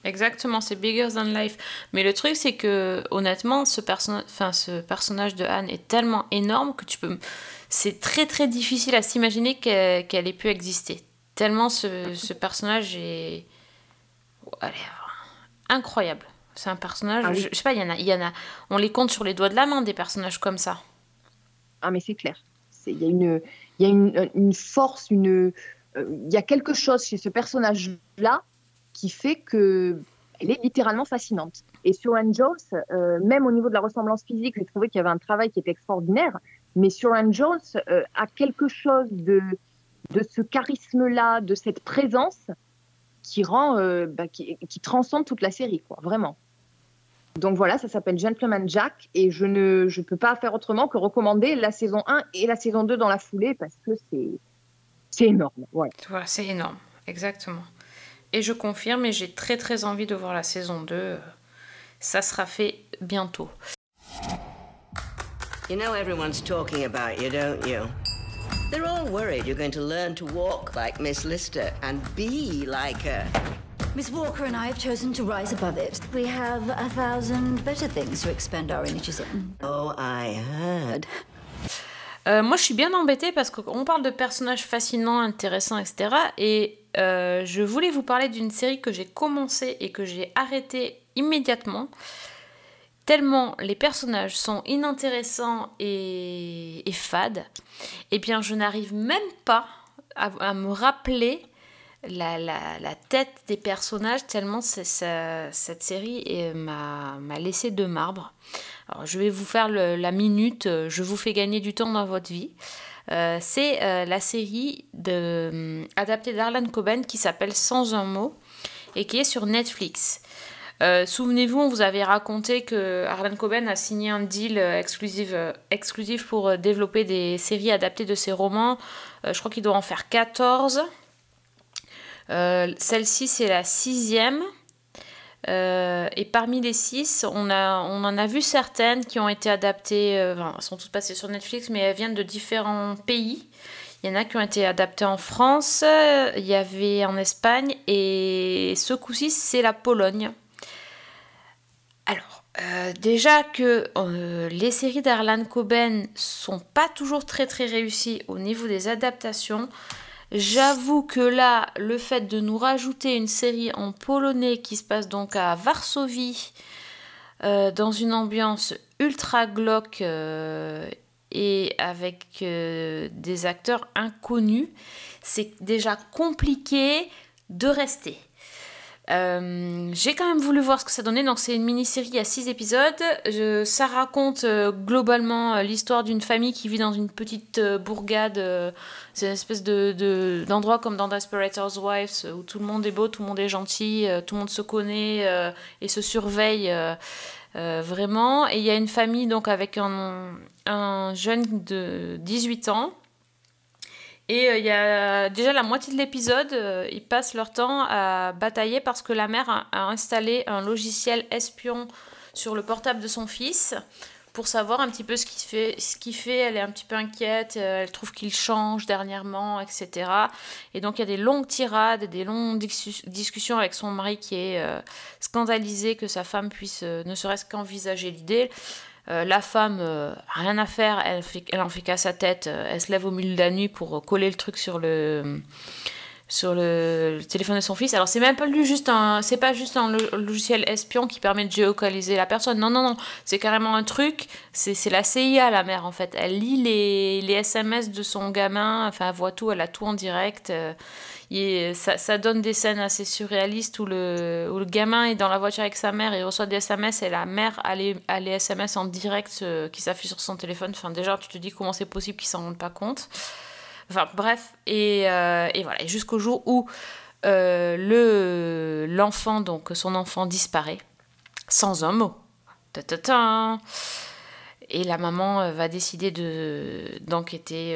Exactement, c'est bigger than life. Mais le truc, c'est que honnêtement, ce, perso- enfin, ce personnage de Anne est tellement énorme que tu peux. C'est très très difficile à s'imaginer qu'elle ait pu exister. Tellement ce, ce personnage est. Allez, incroyable. C'est un personnage, Ah oui. je, je sais pas, il y en a, il y en a, on les compte sur les doigts de la main des personnages comme ça. Ah, mais c'est clair. Il y a, une, y a une, une force, une, euh, il y a quelque chose chez ce personnage-là qui fait que elle est littéralement fascinante. Et sur Jones, euh, même au niveau de la ressemblance physique, j'ai trouvé qu'il y avait un travail qui était extraordinaire. Mais sur Jones euh, a quelque chose de, de ce charisme-là, de cette présence qui rend, euh, bah, qui transcende toute la série, quoi, vraiment. Donc voilà, ça s'appelle Gentleman Jack et je ne je peux pas faire autrement que recommander la saison 1 et la saison 2 dans la foulée parce que c'est c'est énorme. Voilà. Voilà, c'est énorme, exactement. Et je confirme, et j'ai très très envie de voir la saison 2. Ça sera fait bientôt. You know everyone's talking about you, don't you? They're all worried you're going to learn to walk like Miss Lister and be like her. Miss Walker and I have chosen to rise above it. We have a thousand better things to expend our energies on. Oh, I heard. Euh, moi, je suis bien embêtée parce qu'on parle de personnages fascinants, intéressants, etc. Et euh, je voulais vous parler d'une série que j'ai commencé et que j'ai arrêtée immédiatement. Tellement les personnages sont inintéressants et, et fades, eh bien, je n'arrive même pas à, à me rappeler la, tête des personnages, tellement cette série m'a laissé de marbre. Alors, je vais vous faire la minute, je vous fais gagner du temps dans votre vie. Euh, c'est euh, la série hum, adaptée d'Arlan Coben qui s'appelle Sans un mot et qui est sur Netflix. Euh, Souvenez-vous, on vous avait raconté que Arlan Coben a signé un deal exclusif, exclusif pour développer des séries adaptées de ses romans. Je crois qu'il doit en faire 14. Euh, Celle-ci, c'est la sixième. Euh, et parmi les six, on, a, on en a vu certaines qui ont été adaptées, euh, enfin, elles sont toutes passées sur Netflix, mais elles viennent de différents pays. Il y en a qui ont été adaptées en France, il y avait en Espagne, et ce coup-ci, c'est la Pologne. Alors, déjà que les séries d'Arlan Coben sont pas toujours très très réussies au niveau des adaptations, J'avoue que là, le fait de nous rajouter une série en polonais qui se passe donc à Varsovie, euh, dans une ambiance ultra glauque euh, et avec euh, des acteurs inconnus, c'est déjà compliqué de rester. Euh, j'ai quand même voulu voir ce que ça donnait. Donc, c'est une mini-série à 6 épisodes. Ça raconte euh, globalement euh, l'histoire d'une famille qui vit dans une petite bourgade. c'est une espèce de, de- d'endroit comme dans Desperate Housewives où tout le monde est beau, tout le monde est gentil, tout le monde se connaît et se surveille vraiment. Et il y a une famille donc avec un, un jeune de 18 ans. Et euh, il y a déjà la moitié de l'épisode, euh, ils passent leur temps à batailler parce que la mère a, installé un logiciel espion sur le portable de son fils pour savoir un petit peu ce qu'il fait, ce qu'il fait. Elle est un petit peu inquiète, euh, elle trouve qu'il change dernièrement, etc. Et donc il y a des longues tirades, des longues discus- discussions avec son mari qui est scandalisé que sa femme puisse ne serait-ce qu'envisager l'idée. Euh, la femme, euh, rien à faire, elle, en fait qu'à sa tête, euh, elle se lève au milieu de la nuit pour euh, coller le truc sur le téléphone de son fils. Alors c'est même pas juste un c'est pas juste un lo- logiciel espion qui permet de géolocaliser la personne. Non non non, c'est carrément un truc, c'est c'est la CIA la mère en fait. Elle lit les, les SMS de son gamin, enfin elle voit tout, elle a tout en direct. Et ça, ça donne des scènes assez surréalistes où le, où le gamin est dans la voiture avec sa mère et reçoit des SMS et la mère a les, SMS en direct euh, qui s'affichent sur son téléphone. Enfin, déjà, tu te dis comment c'est possible qu'ils s'en rendent pas compte. Enfin, bref. Et, euh, et voilà. Jusqu'au jour où euh, le, l'enfant, donc son enfant, disparaît sans un mot. Et la maman va décider de, d'enquêter.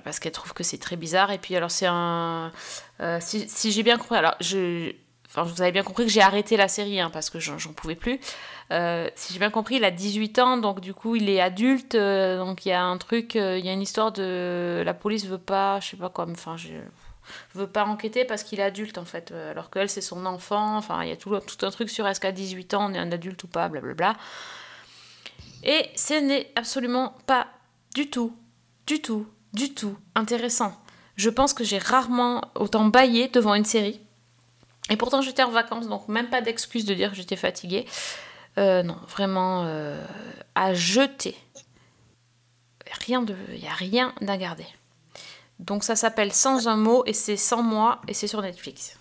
Parce qu'elle trouve que c'est très bizarre. Et puis, alors, c'est un. euh, si, j'ai bien compris. Alors, je. Vous avez bien compris que j'ai arrêté la série hein, parce que j'en, pouvais plus. Euh, si j'ai bien compris, il a 18 ans, donc du coup, il est adulte. euh, donc, il y a un truc, il y a une histoire de. La police veut pas, je sais pas quoi, enfin, je veut pas enquêter parce qu'il est adulte en fait, alors qu'elle c'est son enfant. Enfin, il y a tout, tout un truc sur est-ce qu'à 18 ans on est un adulte ou pas, blablabla. Et ce n'est absolument pas du tout, du tout, du tout intéressant. Je pense que j'ai rarement autant baillé devant une série. Et pourtant, j'étais en vacances, donc même pas d'excuse de dire que j'étais fatiguée. Euh, non, vraiment euh, à jeter. Rien de, il y a rien à garder. Donc ça s'appelle Sans un mot et c'est sans moi et c'est sur Netflix.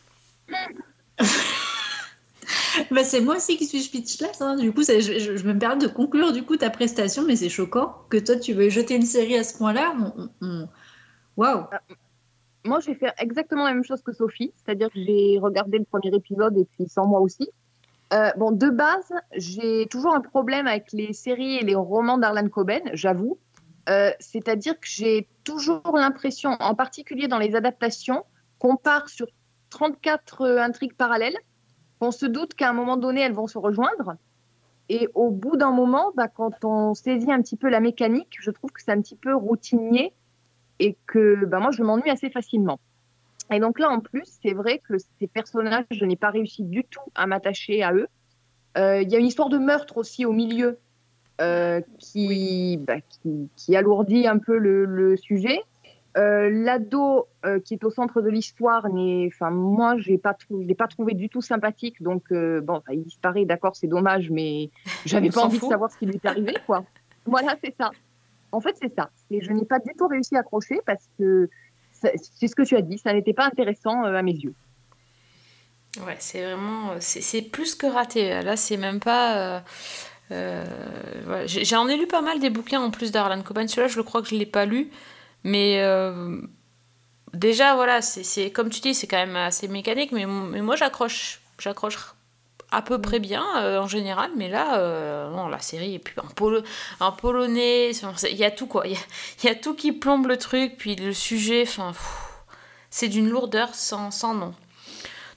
Bah, c'est moi aussi qui suis speechless. hein. Du coup, je, me permets de conclure du coup ta prestation, mais c'est choquant que toi tu veux jeter une série à ce point-là. On- on- on- Waouh! Moi, je vais faire exactement la même chose que Sophie, c'est-à-dire que j'ai regardé le premier épisode et puis sans moi aussi. Euh, bon, de base, j'ai toujours un problème avec les séries et les romans d'Arlan Coben, j'avoue. Euh, c'est-à-dire que j'ai toujours l'impression, en particulier dans les adaptations, qu'on part sur 34 euh, intrigues parallèles, qu'on se doute qu'à un moment donné, elles vont se rejoindre. Et au bout d'un moment, bah, quand on saisit un petit peu la mécanique, je trouve que c'est un petit peu routinier et que bah, moi, je m'ennuie assez facilement. Et donc là, en plus, c'est vrai que ces personnages, je n'ai pas réussi du tout à m'attacher à eux. Euh, Il y a une histoire de meurtre aussi au milieu euh, qui, bah, qui, qui alourdit un peu le, le sujet. Euh, L'ado euh, qui est au centre de l'histoire, enfin moi, j'ai pas je l'ai pas trouvé du tout sympathique. Donc euh, bon, il disparaît, d'accord, c'est dommage, mais j'avais pas envie fout. de savoir ce qui lui est arrivé, quoi. Voilà, c'est ça. En fait, c'est ça. Et je n'ai pas du tout réussi à accrocher parce que c'est ce que tu as dit, ça n'était pas intéressant à mes yeux. Ouais, c'est vraiment. C'est plus que raté. Là, c'est même pas. voilà. J'en ai lu pas mal des bouquins en plus d'Arlan Coben. Celui-là, je le crois que je l'ai pas lu. Mais euh, déjà, voilà, c'est comme tu dis, c'est quand même assez mécanique. Mais, mais moi, j'accroche. J'accroche à peu près bien euh, en général. Mais là, euh, non, la série. Et puis en, polo, en polonais, il y a tout quoi. Il y a, il y a tout qui plombe le truc. Puis le sujet, enfin. C'est d'une lourdeur sans, sans nom.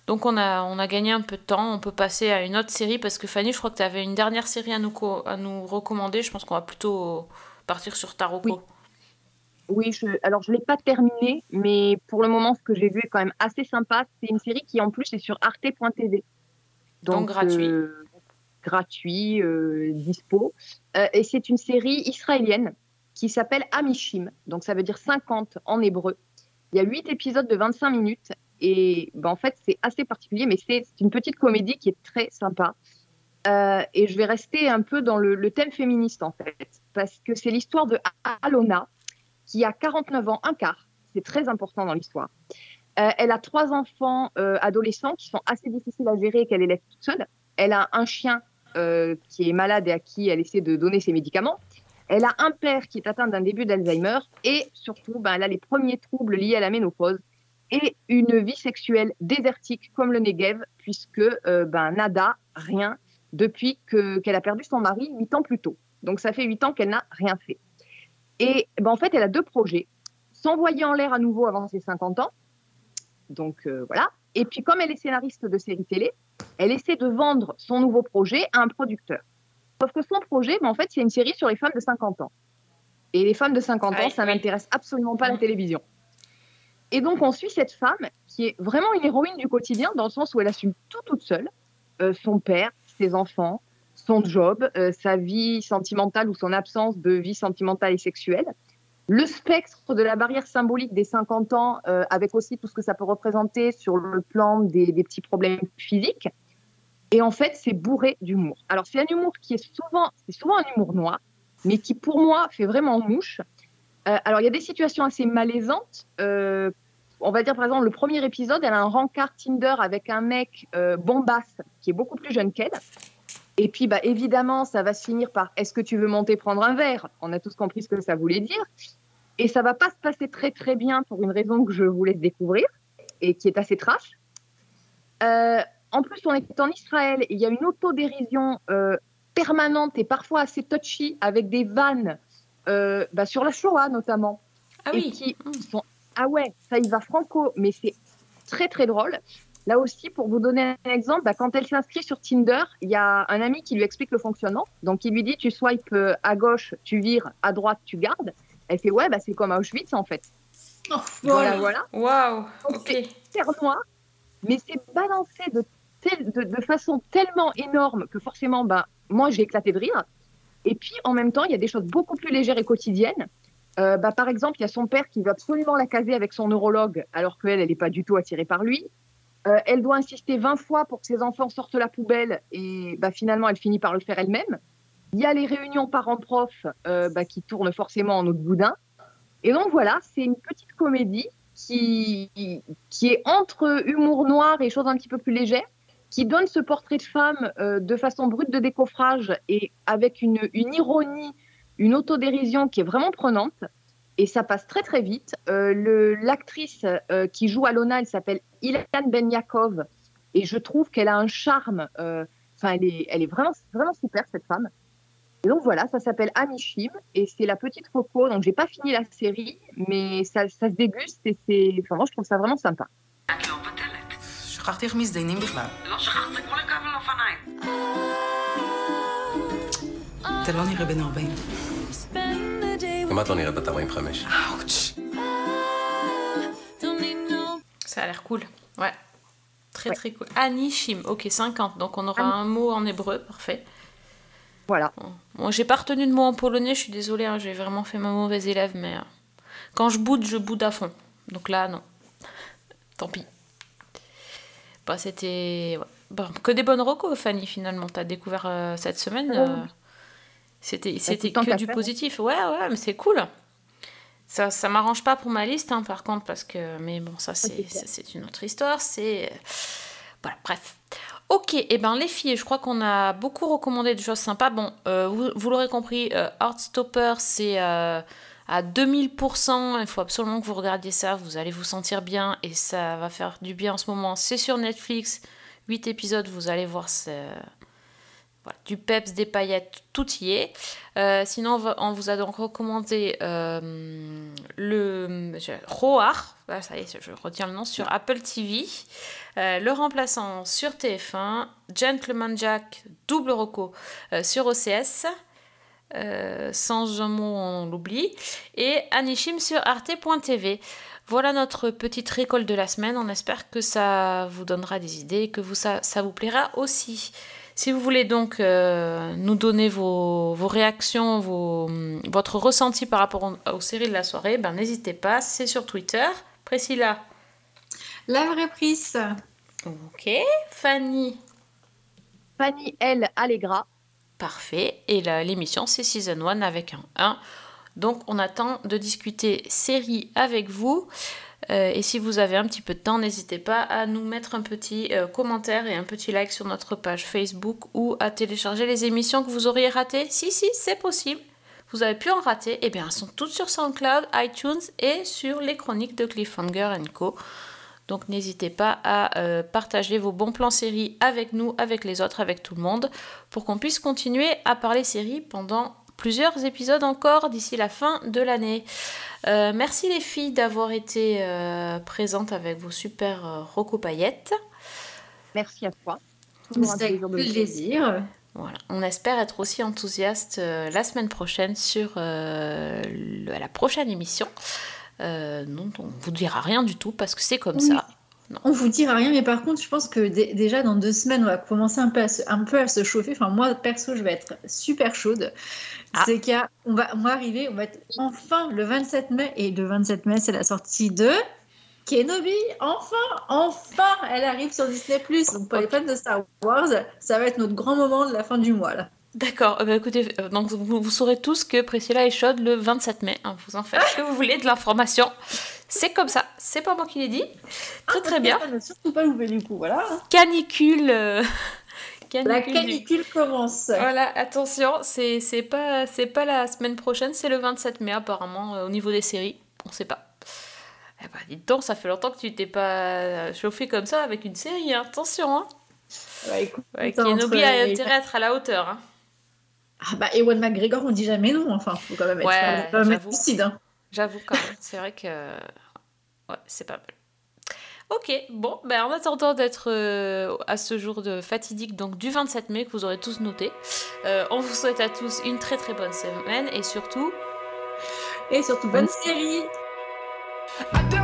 Donc on a, on a gagné un peu de temps, on peut passer à une autre série parce que Fanny, je crois que tu avais une dernière série à nous, à nous recommander. Je pense qu'on va plutôt partir sur Taroko. Oui, je, alors je ne l'ai pas terminé, mais pour le moment, ce que j'ai vu est quand même assez sympa. C'est une série qui en plus est sur arte.tv. Donc gratuit. euh, gratuit, euh, dispo. Euh, et c'est une série israélienne qui s'appelle Amishim. Donc ça veut dire 50 en hébreu. Il y a 8 épisodes de 25 minutes. Et ben, en fait, c'est assez particulier, mais c'est une petite comédie qui est très sympa. Et je vais rester un peu dans le, le thème féministe, en fait, parce que c'est l'histoire de Alona, qui a 49 ans, un quart. C'est très important dans l'histoire. Euh, elle a trois enfants euh, adolescents qui sont assez difficiles à gérer et qu'elle élève toute seule. Elle a un chien euh, qui est malade et à qui elle essaie de donner ses médicaments. Elle a un père qui est atteint d'un début d'Alzheimer et surtout, ben, elle a les premiers troubles liés à la ménopause et une vie sexuelle désertique comme le Negev, puisque ben, nada, rien, depuis que- qu'elle a perdu son mari huit ans plus tôt. Donc ça fait huit ans qu'elle n'a rien fait. Et ben, en fait, elle a deux projets. S'envoyer en l'air à nouveau avant ses 50 ans. Donc euh, voilà. Et puis comme elle est scénariste de série télé, elle essaie de vendre son nouveau projet à un producteur. Sauf que son projet, ben, en fait, c'est une série sur les femmes de 50 ans. Et les femmes de 50 ans, ça n'intéresse absolument pas la télévision. Et donc, on suit cette femme qui est vraiment une héroïne du quotidien dans le sens où elle assume tout toute seule, euh, son père, ses enfants, son job, euh, sa vie sentimentale ou son absence de vie sentimentale et sexuelle. Le spectre de la barrière symbolique des 50 ans, euh, avec aussi tout ce que ça peut représenter sur le plan des, petits problèmes physiques. Et en fait, c'est bourré d'humour. Alors, c'est un humour qui est souvent, c'est souvent un humour noir, mais qui, pour moi, fait vraiment mouche. Euh, alors, il y a des situations assez malaisantes. On va dire, par exemple, le premier épisode, elle a un rencard Tinder avec un mec bombasse qui est beaucoup plus jeune qu'elle. Et puis, bah, évidemment, ça va se finir par est-ce que tu veux monter prendre un verre? On a tous compris ce que ça voulait dire. Et ça va pas se passer très, très bien pour une raison que je vous laisse découvrir et qui est assez trash. Euh, en plus, on est en Israël il y a une autodérision euh, permanente et parfois assez touchy avec des vannes euh, bah, sur la Shoah notamment. Ah et oui. qui sont ah ouais, ça y va franco, mais c'est très très drôle. Là aussi, pour vous donner un exemple, bah, quand elle s'inscrit sur Tinder, il y a un ami qui lui explique le fonctionnement. Donc il lui dit tu swipes euh, à gauche, tu vires, à droite, tu gardes. Elle fait ouais, bah, c'est comme Auschwitz en fait. voilà, voilà. Waouh, C'est hyper noir, mais c'est balancé de, tel- de, de façon tellement énorme que forcément, bah, moi j'ai éclaté de rire. Et puis en même temps, il y a des choses beaucoup plus légères et quotidiennes. Euh, bah, par exemple, il y a son père qui veut absolument la caser avec son neurologue, alors qu'elle, elle n'est pas du tout attirée par lui. Euh, elle doit insister 20 fois pour que ses enfants sortent la poubelle et bah, finalement, elle finit par le faire elle-même. Il y a les réunions parents-prof euh, bah, qui tournent forcément en autre boudin. Et donc voilà, c'est une petite comédie qui, qui est entre humour noir et choses un petit peu plus légères, qui donne ce portrait de femme euh, de façon brute de décoffrage et avec une, une ironie, une autodérision qui est vraiment prenante. Et ça passe très très vite. Euh, le- L'actrice euh, qui joue Alona, elle s'appelle Ilan Benyakov. Et je trouve qu'elle a un charme. euh, Enfin, elle, est, elle est vraiment, vraiment super, cette femme. Et donc voilà, ça s'appelle Amishim. Et c'est la petite Coco. Donc j'ai pas fini la série, mais ça, ça se déguste. Et c'est. Enfin, moi, je trouve ça vraiment sympa. Comment on irait de ta 25? Ouch! Ça a l'air cool. Ouais. Très très cool. Anishim, ok, 50. Donc on aura un mot en hébreu, parfait. Voilà. Bon, j'ai pas retenu de mot en polonais, je suis désolée, hein. j'ai vraiment fait ma mauvaise élève, mais euh, quand je boude, je boude à fond. Donc là, non. Tant pis. Bah, c'était. Ouais. Bah, que des bonnes recos, Fanny, finalement. T'as découvert euh, cette semaine. Euh... C'était c'était le temps que du faire. positif. Ouais, ouais, mais c'est cool. Ça, ça m'arrange pas pour ma liste, hein, par contre, parce que. Mais bon, ça, c'est c'est une autre histoire. C'est. euh, Voilà, bref. Ok, et ben les filles, je crois qu'on a beaucoup recommandé des choses sympas. Bon, euh, vous, vous l'aurez compris, euh, Heartstopper, c'est euh, à 2000%. Il faut absolument que vous regardiez ça. Vous allez vous sentir bien et ça va faire du bien en ce moment. C'est sur Netflix. 8 épisodes, vous allez voir. Voilà, du peps, des paillettes, tout y est. Euh, sinon, on, vous a donc recommandé euh, le je- Roar, Ah, ça y est, je retiens le nom, sur Apple TV. Euh, le remplaçant sur TF1, Gentleman Jack, double roco euh, sur OCS. Euh, sans un mot, on l'oublie. Et Anishim sur arte.tv. Voilà notre petite récolte de la semaine. On espère que ça vous donnera des idées et que vous, ça, ça vous plaira aussi. Si vous voulez donc euh, nous donner vos, vos réactions, vos, votre ressenti par rapport aux, aux séries de la soirée, ben, n'hésitez pas. C'est sur Twitter. Priscilla. La vraie prise. Ok. Fanny. Fanny L. Allegra. Parfait. Et la- l'émission, c'est Season 1 avec un 1. Donc, on attend de discuter série avec vous. Euh, et si vous avez un petit peu de temps, n'hésitez pas à nous mettre un petit euh, commentaire et un petit like sur notre page Facebook ou à télécharger les émissions que vous auriez ratées. Si, si, c'est possible. Vous avez pu en rater. Eh bien, elles sont toutes sur SoundCloud, iTunes et sur les chroniques de Cliffhanger Co. Donc n'hésitez pas à euh, partager vos bons plans séries avec nous, avec les autres, avec tout le monde, pour qu'on puisse continuer à parler séries pendant plusieurs épisodes encore d'ici la fin de l'année. Euh, merci les filles d'avoir été euh, présentes avec vos super euh, recopaillettes. Merci à toi. Un C'était avec plaisir. Voilà. On espère être aussi enthousiaste euh, la semaine prochaine sur euh, le- la prochaine émission. Euh, non, on vous dira rien du tout parce que c'est comme Oui. ça. On vous dira rien, mais par contre, je pense que dé- déjà dans deux semaines, on va commencer un peu à se, un peu à se chauffer. Enfin, moi, perso, je vais être super chaude. C'est qu'on va, on va arriver, on va être enfin le 27 mai, et le 27 mai, c'est la sortie de Kenobi. Enfin, enfin, elle arrive sur Disney+. Donc, pour les fans de Star Wars, ça va être notre grand moment de la fin du mois, là. D'accord, euh, bah écoutez, euh, donc vous, vous saurez tous que Priscilla est chaude le 27 mai. hein, vous en faites ce que vous voulez de l'information. C'est comme ça, c'est pas moi qui l'ai dit. Très très bien. Ne surtout pas louper du coup, voilà. Canicule. euh, La du- canicule commence. Voilà, attention, c'est pas, pas la semaine prochaine, c'est le 27 mai apparemment euh, au niveau des séries. On sait pas. Eh ben, dis donc, ça fait longtemps que tu t'es pas chauffé comme ça avec une série, hein. attention. Hein. Ouais, écoute, Ouais, Kenobi a intérêt à être à la hauteur. Hein. Ah bah, Ewan McGregor, on dit jamais non. Enfin, faut quand même être, Ouais, hein. J'avoue quand même, c'est vrai que ouais, c'est pas mal. Ok, bon, ben en attendant d'être euh, à ce jour de fatidique, donc du 27 mai, que vous aurez tous noté, euh, on vous souhaite à tous une très très bonne semaine et surtout... Et surtout, bonne série I don't